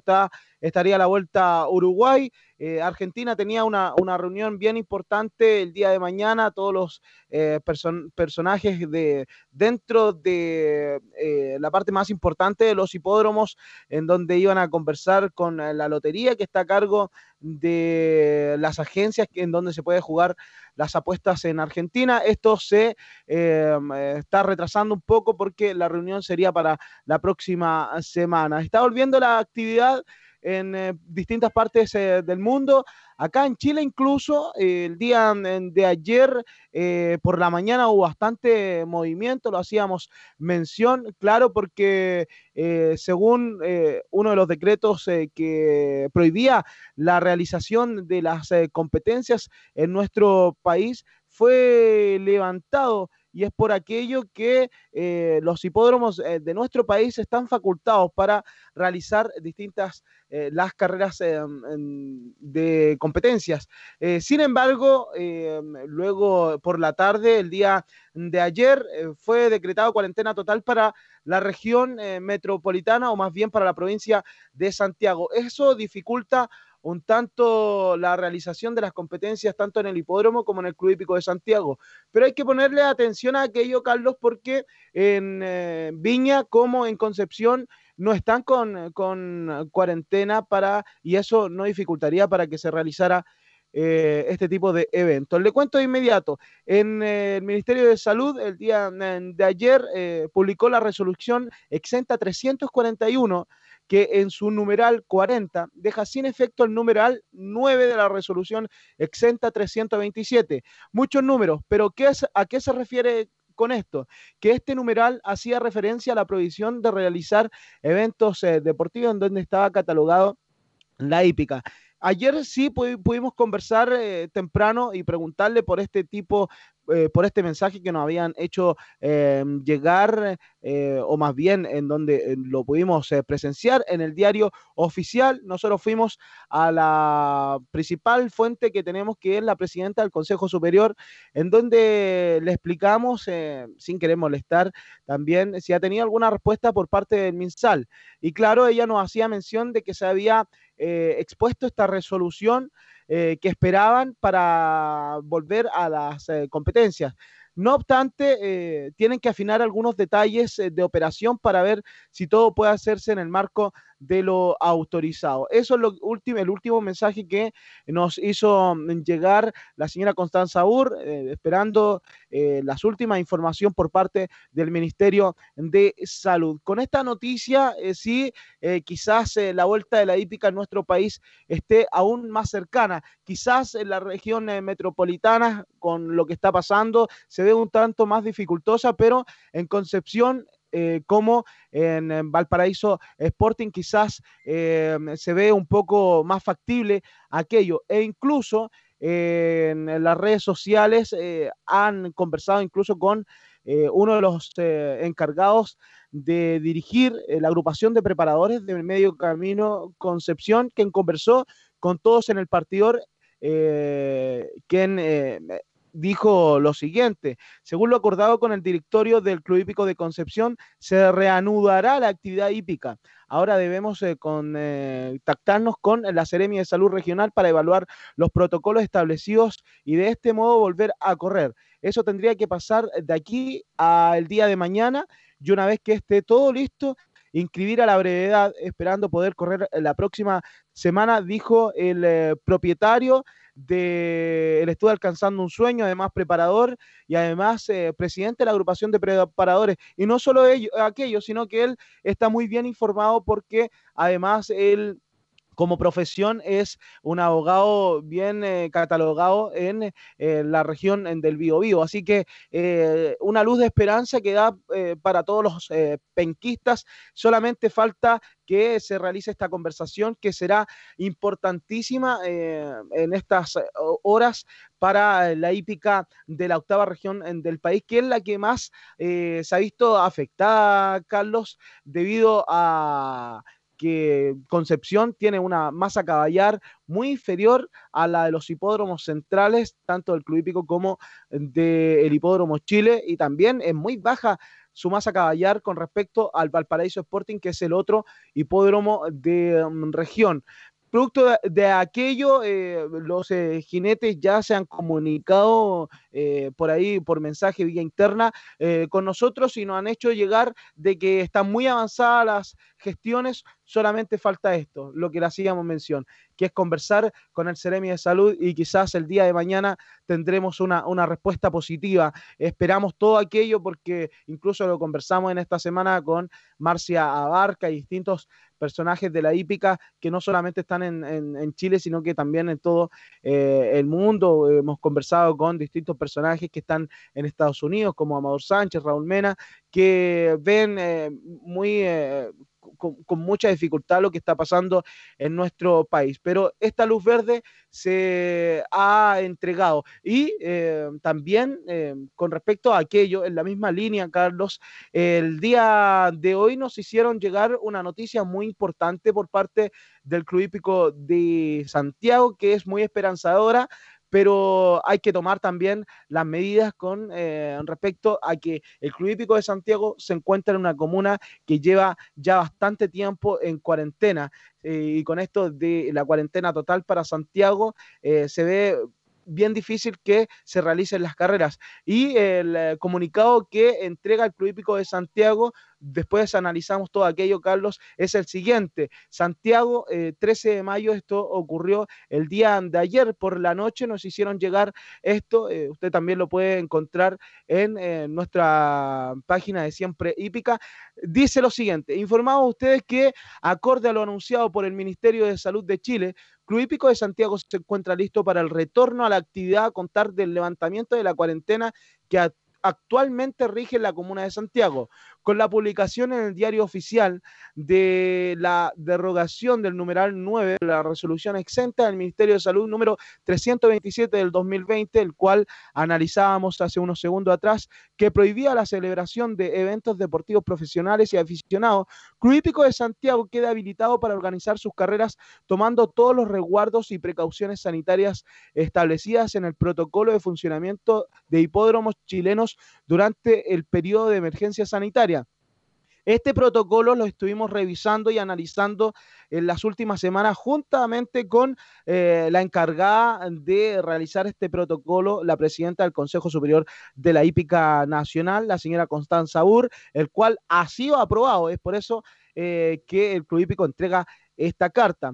estaría a la vuelta Uruguay. Eh, Argentina tenía una, una reunión bien importante el día de mañana, todos los eh, person- personajes de dentro de eh, la parte más importante de los hipódromos, en donde iban a conversar con la lotería que está a cargo de las agencias en donde se puede jugar las apuestas en Argentina. Esto se está retrasando un poco porque la reunión sería para la próxima semana. Está volviendo la actividad en eh, distintas partes eh, del mundo. Acá en Chile incluso eh, el día de ayer por la mañana hubo bastante movimiento, lo hacíamos mención, claro, porque según uno de los decretos que prohibía la realización de las competencias en nuestro país, fue levantado y es por aquello que eh, los hipódromos eh, de nuestro país están facultados para realizar distintas eh, las carreras eh, de competencias. Sin embargo, luego por la tarde, el día de ayer, fue decretado cuarentena total para la región metropolitana o más bien para la provincia de Santiago. Eso dificulta un tanto la realización de las competencias tanto en el hipódromo como en el Club Hípico de Santiago. Pero hay que ponerle atención a aquello, Carlos, porque en eh, Viña como en Concepción no están con, con cuarentena para, y eso no dificultaría para que se realizara eh, este tipo de eventos. Le cuento de inmediato, en eh, el Ministerio de Salud el día de ayer publicó la resolución exenta 341 que en su numeral 40 deja sin efecto el numeral 9 de la resolución exenta 327. Muchos números, pero ¿qué es, ¿a qué se refiere con esto? Que este numeral hacía referencia a la prohibición de realizar eventos eh, deportivos en donde estaba catalogado la hípica. Ayer sí pu- pudimos conversar eh, temprano y preguntarle por este tipo, eh, por este mensaje que nos habían hecho eh, llegar, eh, o más bien en donde lo pudimos presenciar en el diario oficial. Nosotros fuimos a la principal fuente que tenemos, que es la presidenta del Consejo Superior, en donde le explicamos, sin querer molestar, también si ha tenido alguna respuesta por parte del MinSal. Y claro, ella nos hacía mención de que se había eh, expuesto esta resolución eh, que esperaban para volver a las eh, competencias. No obstante, eh, tienen que afinar algunos detalles eh, de operación para ver si todo puede hacerse en el marco de lo autorizado. Eso es lo último, el último mensaje que nos hizo mm, llegar la señora Constanza Ur, eh, esperando las últimas información por parte del Ministerio de Salud. Con esta noticia, sí, quizás la vuelta de la hípica en nuestro país esté aún más cercana. Quizás en la región metropolitana, con lo que está pasando, se ve un tanto más dificultosa, pero en Concepción eh, como en, Valparaíso Sporting quizás eh, se ve un poco más factible aquello. E incluso eh, en las redes sociales eh, han conversado incluso con eh, uno de los encargados de dirigir la agrupación de preparadores del Medio Camino Concepción, quien conversó con todos en el partidor, eh, quien dijo lo siguiente, según lo acordado con el directorio del Club Hípico de Concepción, se reanudará la actividad hípica. Ahora debemos eh, contactarnos con la Seremia de Salud Regional para evaluar los protocolos establecidos y de este modo volver a correr. Eso tendría que pasar de aquí al día de mañana y una vez que esté todo listo, inscribir a la brevedad, esperando poder correr la próxima semana, dijo el eh, propietario del Estudio Alcanzando un Sueño, además preparador y además eh, presidente de la agrupación de preparadores. Y no solo ello, aquello, sino que él está muy bien informado porque además él como profesión es un abogado bien eh, catalogado en eh, la región en- del Biobío. Así que eh, una luz de esperanza que da para todos los penquistas. Solamente falta que se realice esta conversación que será importantísima en estas ho- horas para la hípica de la octava región del país, que es la que más se ha visto afectada, Carlos, debido a que Concepción tiene una masa caballar muy inferior a la de los hipódromos centrales, tanto del Club Hípico como del Hipódromo Chile, y también es muy baja su masa caballar con respecto al Valparaíso Sporting, que es el otro hipódromo de mm, región. Producto de, aquello, eh, los eh, jinetes ya se han comunicado eh, por ahí, por mensaje vía interna, con nosotros y nos han hecho llegar de que están muy avanzadas las gestiones, solamente falta esto, lo que le hacíamos mención, que es conversar con el Ceremi de Salud y quizás el día de mañana tendremos una, una respuesta positiva. Esperamos todo aquello porque incluso lo conversamos en esta semana con Marcia Abarca y distintos personajes de la hípica que no solamente están en, en- Chile, sino que también en todo eh, el mundo. Hemos conversado con distintos personajes que están en Estados Unidos, como Amador Sánchez, Raúl Mena, que ven eh, muy... eh, con, mucha dificultad lo que está pasando en nuestro país. Pero esta luz verde se ha entregado. Y eh, también eh, con respecto a aquello, en la misma línea, Carlos, el día de hoy nos hicieron llegar una noticia muy importante por parte del Club Hípico de Santiago, que es muy esperanzadora pero hay que tomar también las medidas con eh, respecto a que el Club Hípico de Santiago se encuentra en una comuna que lleva ya bastante tiempo en cuarentena eh, y con esto de la cuarentena total para Santiago eh, se ve bien difícil que se realicen las carreras. Y el eh, comunicado que entrega el Club Hípico de Santiago después analizamos todo aquello, Carlos, es el siguiente. Santiago, eh, 13 de mayo, esto ocurrió el día de ayer por la noche, nos hicieron llegar esto, eh, usted también lo puede encontrar en eh, nuestra página de Siempre Hípica. Dice lo siguiente, informados ustedes que, acorde a lo anunciado por el Ministerio de Salud de Chile, Club Hípico de Santiago se encuentra listo para el retorno a la actividad a contar del levantamiento de la cuarentena que actualmente rige en la comuna de Santiago, con la publicación en el diario oficial de la derogación del numeral 9 de la resolución exenta del Ministerio de Salud número 327 del 2020, el cual analizábamos hace unos segundos atrás, que prohibía la celebración de eventos deportivos profesionales y aficionados. Club Hípico de Santiago queda habilitado para organizar sus carreras tomando todos los resguardos y precauciones sanitarias establecidas en el protocolo de funcionamiento de hipódromos chilenos durante el periodo de emergencia sanitaria. Este protocolo lo estuvimos revisando y analizando en las últimas semanas juntamente con eh, la encargada de realizar este protocolo, la presidenta del Consejo Superior de la Hípica Nacional, la señora Constanza Ur, el cual ha sido aprobado. Es por eso eh, que el Club Hípico entrega esta carta.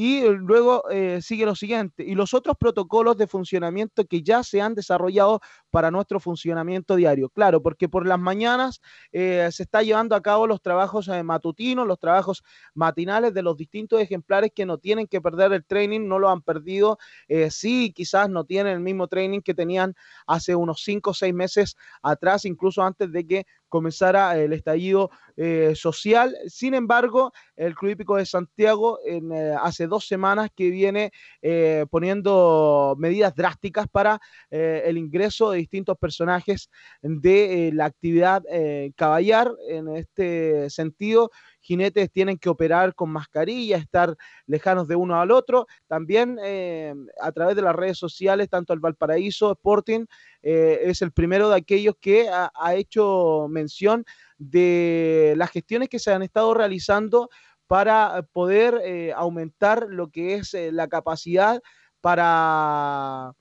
Y luego eh, sigue lo siguiente, y los otros protocolos de funcionamiento que ya se han desarrollado para nuestro funcionamiento diario. Claro, porque por las mañanas eh, se está llevando a cabo los trabajos eh, matutinos, los trabajos matinales de los distintos ejemplares que no tienen que perder el training, no lo han perdido. Eh, sí, quizás no tienen el mismo training que tenían hace unos cinco o seis meses atrás, incluso antes de que comenzara el estallido eh, social. Sin embargo, el Club Hípico de Santiago en, eh, hace dos semanas que viene eh, poniendo medidas drásticas para eh, el ingreso de distintos personajes de eh, la actividad eh, caballar. En este sentido, jinetes tienen que operar con mascarilla, estar lejanos de uno al otro. También eh, a través de las redes sociales, tanto el Valparaíso Sporting eh, es el primero de aquellos que ha, hecho mención de las gestiones que se han estado realizando para poder eh, aumentar lo que es la capacidad para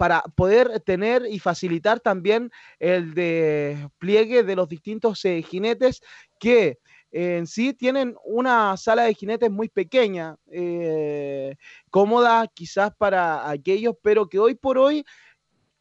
para poder tener y facilitar también el despliegue de los distintos eh, jinetes que en sí tienen una sala de jinetes muy pequeña, eh, cómoda quizás para aquellos, pero que hoy por hoy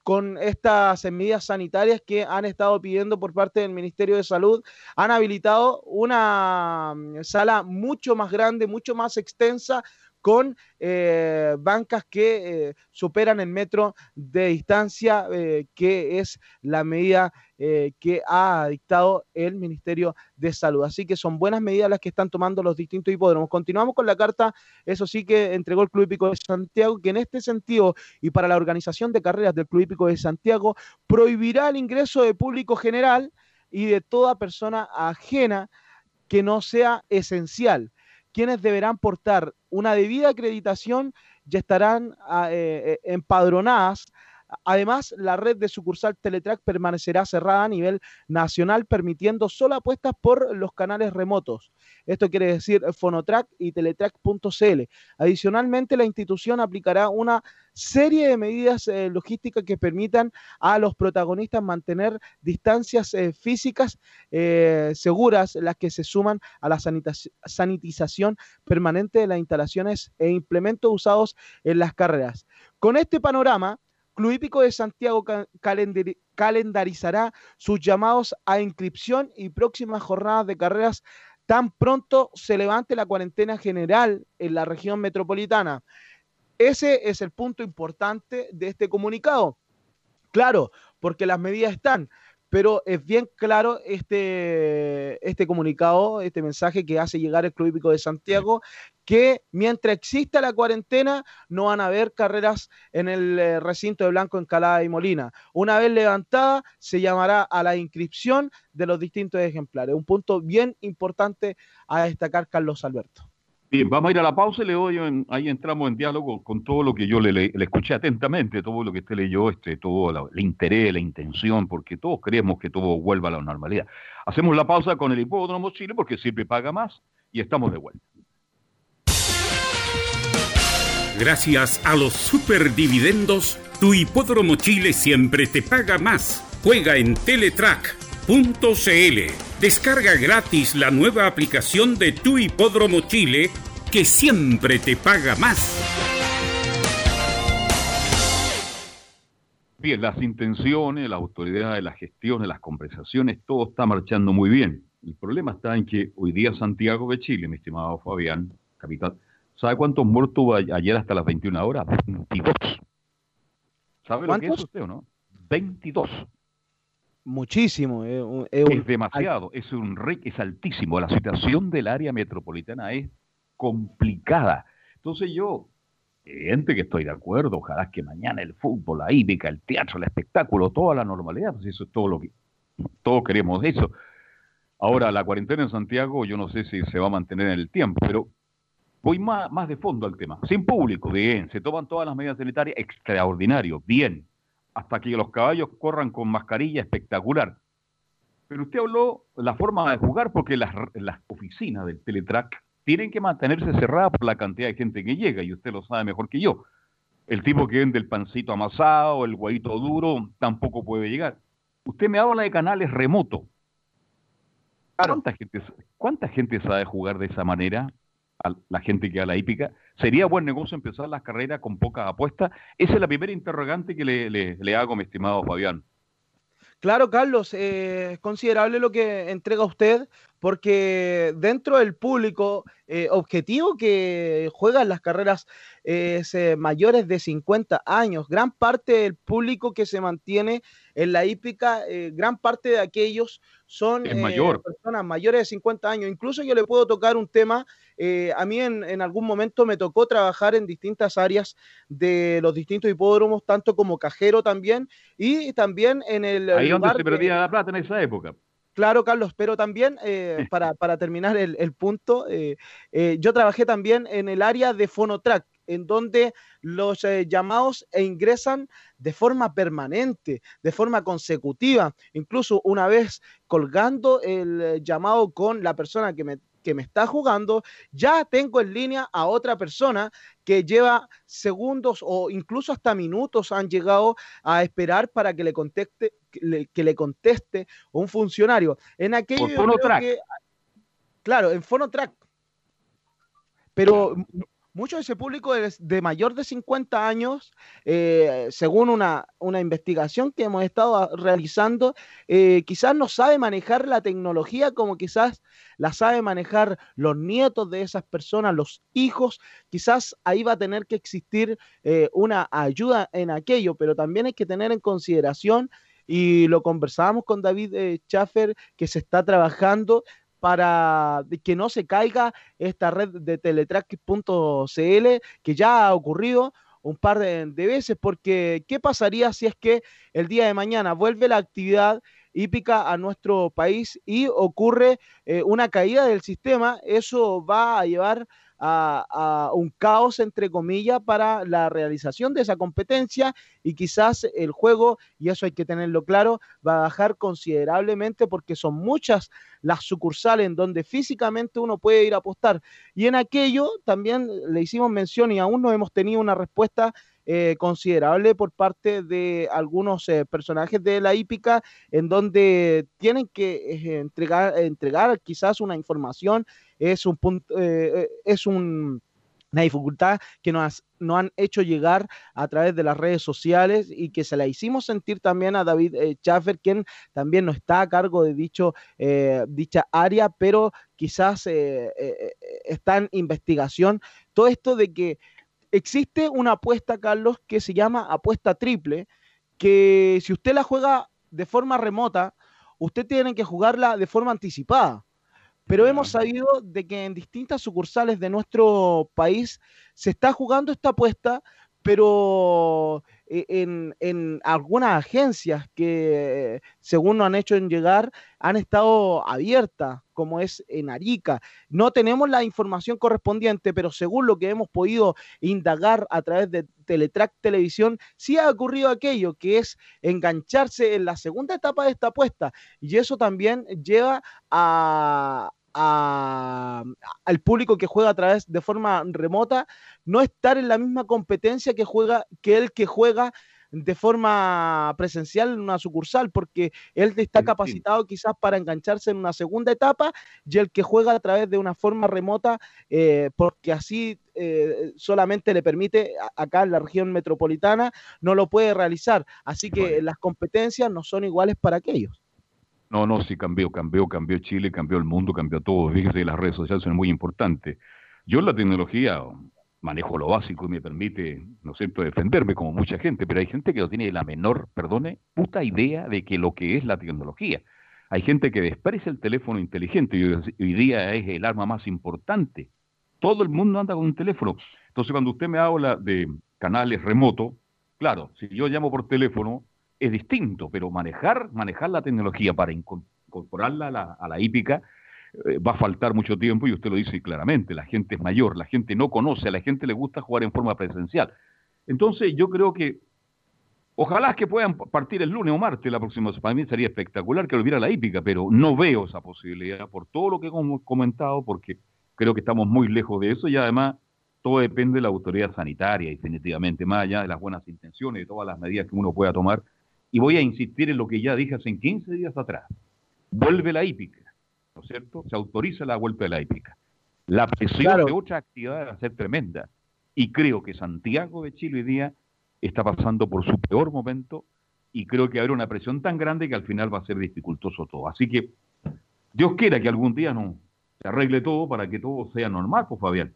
con estas medidas sanitarias que han estado pidiendo por parte del Ministerio de Salud, han habilitado una mm, sala mucho más grande, mucho más extensa, con eh, bancas que eh, superan el metro de distancia, eh, que es la medida eh, que ha dictado el Ministerio de Salud. Así que son buenas medidas las que están tomando los distintos hipódromos. Continuamos con la carta, eso sí que entregó el Club Hípico de Santiago, que en este sentido y para la organización de carreras del Club Hípico de Santiago prohibirá el ingreso de público general y de toda persona ajena que no sea esencial quienes deberán portar una debida acreditación ya estarán ah, eh, eh, empadronadas. Además, la red de sucursal Teletrack permanecerá cerrada a nivel nacional, permitiendo solo apuestas por los canales remotos. Esto quiere decir Fonotrack y Teletrack.cl. Adicionalmente, la institución aplicará una serie de medidas eh, logísticas que permitan a los protagonistas mantener distancias eh, físicas eh, seguras, las que se suman a la sanitización permanente de las instalaciones e implementos usados en las carreras. Con este panorama, Club Hípico de Santiago ca- calendari- calendarizará sus llamados a inscripción y próximas jornadas de carreras tan pronto se levante la cuarentena general en la región metropolitana. Ese es el punto importante de este comunicado. Claro, porque las medidas están, pero es bien claro este, este comunicado, este mensaje que hace llegar el Club Hípico de Santiago, que mientras exista la cuarentena no van a haber carreras en el eh, recinto de Blanco, Encalada y Molina. Una vez levantada, se llamará a la inscripción de los distintos ejemplares. Un punto bien importante a destacar, Carlos Alberto. Bien, vamos a ir a la pausa y le doy ahí entramos en diálogo con todo lo que yo le, escuché atentamente, todo lo que usted leyó, este, todo el interés, la intención, porque todos queremos que todo vuelva a la normalidad. Hacemos la pausa con el hipódromo Chile porque siempre paga más y estamos de vuelta. Gracias a los superdividendos, tu hipódromo Chile siempre te paga más. Juega en Teletrack.cl. Descarga gratis la nueva aplicación de Tu Hipódromo Chile que siempre te paga más. Bien, las intenciones, la autoridad de las gestiones, las conversaciones, todo está marchando muy bien. El problema está en que hoy día Santiago de Chile, mi estimado Fabián, capital, ¿sabe cuántos muertos hubo ayer hasta las 21 horas? 22. ¿Sabe lo que es usted o no? 22. Muchísimo. eh, un- es Es demasiado, es un es altísimo. La situación del área metropolitana es complicada. Entonces yo, gente que estoy de acuerdo, ojalá que mañana el fútbol, la hípica, el teatro, el espectáculo, toda la normalidad, pues eso es todo lo que todos queremos eso. Ahora, la cuarentena en Santiago, yo no sé si se va a mantener en el tiempo, pero voy más, más de fondo al tema. Sin público, bien, se toman todas las medidas sanitarias, extraordinario, bien. Hasta que los caballos corran con mascarilla, espectacular. Pero usted habló de la forma de jugar porque las, las oficinas del Teletrack tienen que mantenerse cerradas por la cantidad de gente que llega, y usted lo sabe mejor que yo. El tipo que vende el pancito amasado, el huevito duro, tampoco puede llegar. Usted me habla de canales remotos. ¿Cuánta, gente, ¿Cuánta gente sabe jugar de esa manera? A la gente que a la hípica. ¿Sería buen negocio empezar las carreras con pocas apuestas? Esa es la primera interrogante que le, hago, mi estimado Fabián. Claro, Carlos, eh, es considerable lo que entrega usted, porque dentro del público eh, objetivo que juegan las carreras es eh, mayores de 50 años, gran parte del público que se mantiene en la hípica, eh, gran parte de aquellos son eh, mayor. personas mayores de 50 años. Incluso yo le puedo tocar un tema, eh, a mí en, en algún momento me tocó trabajar en distintas áreas de los distintos hipódromos, tanto como cajero también, y también en el Ahí donde lugar se de- perdía la plata en esa época. Claro, Carlos, pero también eh, para, para terminar el, el punto, yo trabajé también en el área de Fonotrack, en donde los eh, llamados e ingresan de forma permanente, de forma consecutiva, incluso una vez colgando el eh, llamado con la persona que me, que me está jugando, ya tengo en línea a otra persona que lleva segundos o incluso hasta minutos han llegado a esperar para que le conteste, que le, que le conteste un funcionario. En aquello Por yo creo Fonotrack. que- claro, en Fonotrack. Pero mucho de ese público es de mayor de 50 años, eh, según una, una investigación que hemos estado a- realizando, eh, quizás no sabe manejar la tecnología como quizás la sabe manejar los nietos de esas personas, los hijos, quizás ahí va a tener que existir eh, una ayuda en aquello, pero también hay que tener en consideración, y lo conversábamos con David Schaffer, que se está trabajando para que no se caiga esta red de teletrack.cl que ya ha ocurrido un par de, de veces, porque ¿qué pasaría si es que el día de mañana vuelve la actividad hípica a nuestro país y ocurre eh, una caída del sistema? Eso va a llevar a, un caos, entre comillas, para la realización de esa competencia y quizás el juego, y eso hay que tenerlo claro, va a bajar considerablemente porque son muchas las sucursales en donde físicamente uno puede ir a apostar. Y en aquello también le hicimos mención y aún no hemos tenido una respuesta eh, considerable por parte de algunos eh, personajes de la hípica en donde tienen que eh, entregar, entregar quizás una información, es un punto, eh, eh, es un una dificultad que nos, han hecho llegar a través de las redes sociales y que se la hicimos sentir también a David eh, Schaffer, quien también no está a cargo de dicho, eh, dicha área, pero quizás está en investigación. Todo esto de que existe una apuesta, Carlos, que se llama apuesta triple, que si usted la juega de forma remota, usted tiene que jugarla de forma anticipada. Pero hemos sabido de que en distintas sucursales de nuestro país se está jugando esta apuesta, pero eh, en, en algunas agencias que, según nos han hecho en llegar, han estado abiertas, como es en Arica. No tenemos la información correspondiente, pero según lo que hemos podido indagar a través de Teletrack Televisión, sí ha ocurrido aquello, que es engancharse en la segunda etapa de esta apuesta. Y eso también lleva a, a- al público que juega a través de forma remota no estar en la misma competencia que juega que el que juega de forma presencial en una sucursal, porque él está capacitado quizás para engancharse en una segunda etapa y el que juega a través de una forma remota, eh, porque así eh, solamente le permite a- acá en la región metropolitana, no lo puede realizar. Así que las competencias no son iguales para aquellos. No, no, sí cambió, cambió, cambió Chile, cambió el mundo, cambió todo. Fíjese, las redes sociales son muy importantes. Yo la tecnología manejo lo básico y me permite, ¿no es cierto?, defenderme como mucha gente, pero hay gente que no tiene la menor, perdone, puta idea de que lo que es la tecnología. Hay gente que desprecia el teléfono inteligente y hoy día es el arma más importante. Todo el mundo anda con un teléfono. Entonces, cuando usted me habla de canales remotos, claro, si yo llamo por teléfono es distinto, pero manejar, manejar la tecnología para inco- incorporarla a la, a la hípica eh, va a faltar mucho tiempo y usted lo dice claramente, la gente es mayor, la gente no conoce, a la gente le gusta jugar en forma presencial. Entonces yo creo que ojalá que puedan partir el lunes o martes la próxima, para mí sería espectacular que volviera la hípica, pero no veo esa posibilidad por todo lo que hemos comentado, porque creo que estamos muy lejos de eso y además todo depende de la autoridad sanitaria, definitivamente, más allá de las buenas intenciones, de todas las medidas que uno pueda tomar. Y voy a insistir en lo que ya dije hace 15 días atrás. Vuelve la hípica, ¿no es cierto? Se autoriza la vuelta de la hípica. La presión Claro. de otra actividad va a ser tremenda. Y creo que Santiago de Chile hoy día está pasando por su peor momento y creo que habrá una presión tan grande que al final va a ser dificultoso todo. Así que Dios quiera que algún día no se arregle todo para que todo sea normal, pues Fabián.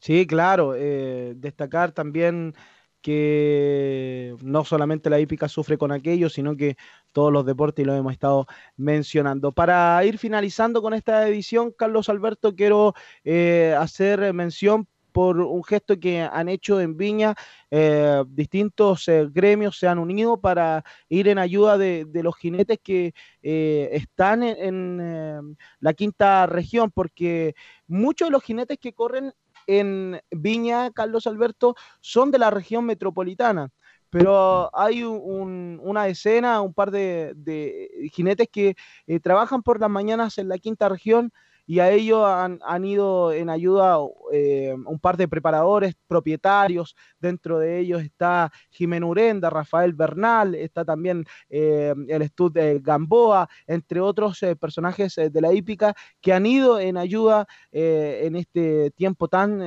Sí, claro. eh, destacar también que no solamente la hípica sufre con aquello, sino que todos los deportes y lo hemos estado mencionando. Para ir finalizando con esta edición, Carlos Alberto, quiero eh, hacer mención por un gesto que han hecho en Viña, eh, distintos eh, gremios se han unido para ir en ayuda de, los jinetes que están en, en, la quinta región, porque muchos de los jinetes que corren en Viña, Carlos Alberto, son de la región metropolitana. Pero hay un- un- una escena, un par de, de jinetes que eh, trabajan por las mañanas en la quinta región y a ellos han, han ido en ayuda eh, un par de preparadores, propietarios. Dentro de ellos está Jimena Urenda, Rafael Bernal, está también eh, el Estud de Gamboa, entre otros eh, personajes de la hípica que han ido en ayuda en este tiempo tan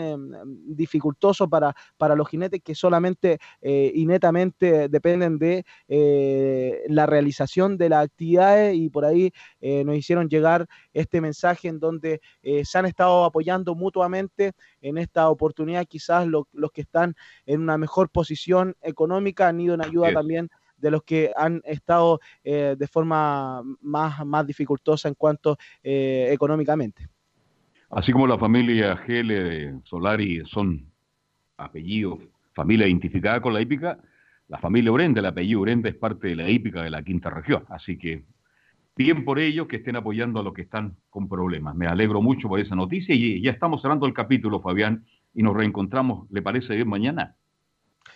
dificultoso para, para los jinetes que solamente y netamente dependen de la realización de las actividades y por ahí nos hicieron llegar este mensaje en donde eh, se han estado apoyando mutuamente en esta oportunidad. Quizás lo- los que están en una mejor posición económica han ido en ayuda también de los que han estado eh, de forma más, más dificultosa en cuanto eh, económicamente. Así como la familia GL de Solari son apellidos, familia identificada con la hípica, la familia Urenda, el apellido Urenda es parte de la hípica de la quinta región. Así que bien por ellos que estén apoyando a los que están con problemas. Me alegro mucho por esa noticia y ya estamos cerrando el capítulo, Fabián, y nos reencontramos, ¿le parece bien mañana?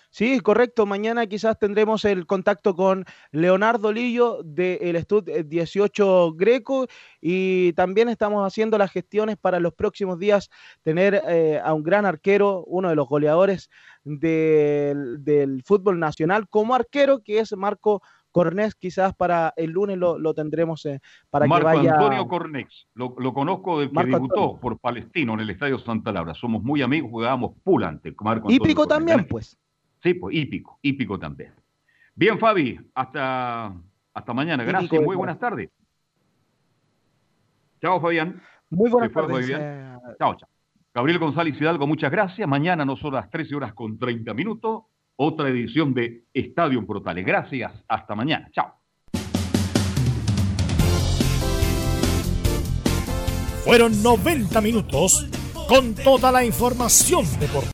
Sí, correcto. Mañana quizás tendremos el contacto con Leonardo Lillo del Estud 18 Greco y también estamos haciendo las gestiones para los próximos días tener eh, a un gran arquero, uno de los goleadores del, del fútbol nacional como arquero, que es Marco Cornés. Quizás para el lunes lo, lo tendremos eh, para Marco que vaya. Antonio Cornex, lo, lo conozco del que Marco debutó Antonio. por Palestino en el Estadio Santa Laura. Somos muy amigos, jugábamos pulante. Marco Antonio Hípico también, pues. Sí, pues hípico, hípico también. Bien, Fabi, hasta, hasta mañana. Gracias, Hípico muy buenas tardes. Chao, Fabián. Muy buenas tardes. eh, Chao, chao. Gabriel González Hidalgo, muchas gracias. Mañana no son las 13 horas con 30 minutos. Otra edición de Estadio Portales. Gracias. Hasta mañana. Chao. Fueron 90 minutos con toda la información deportiva.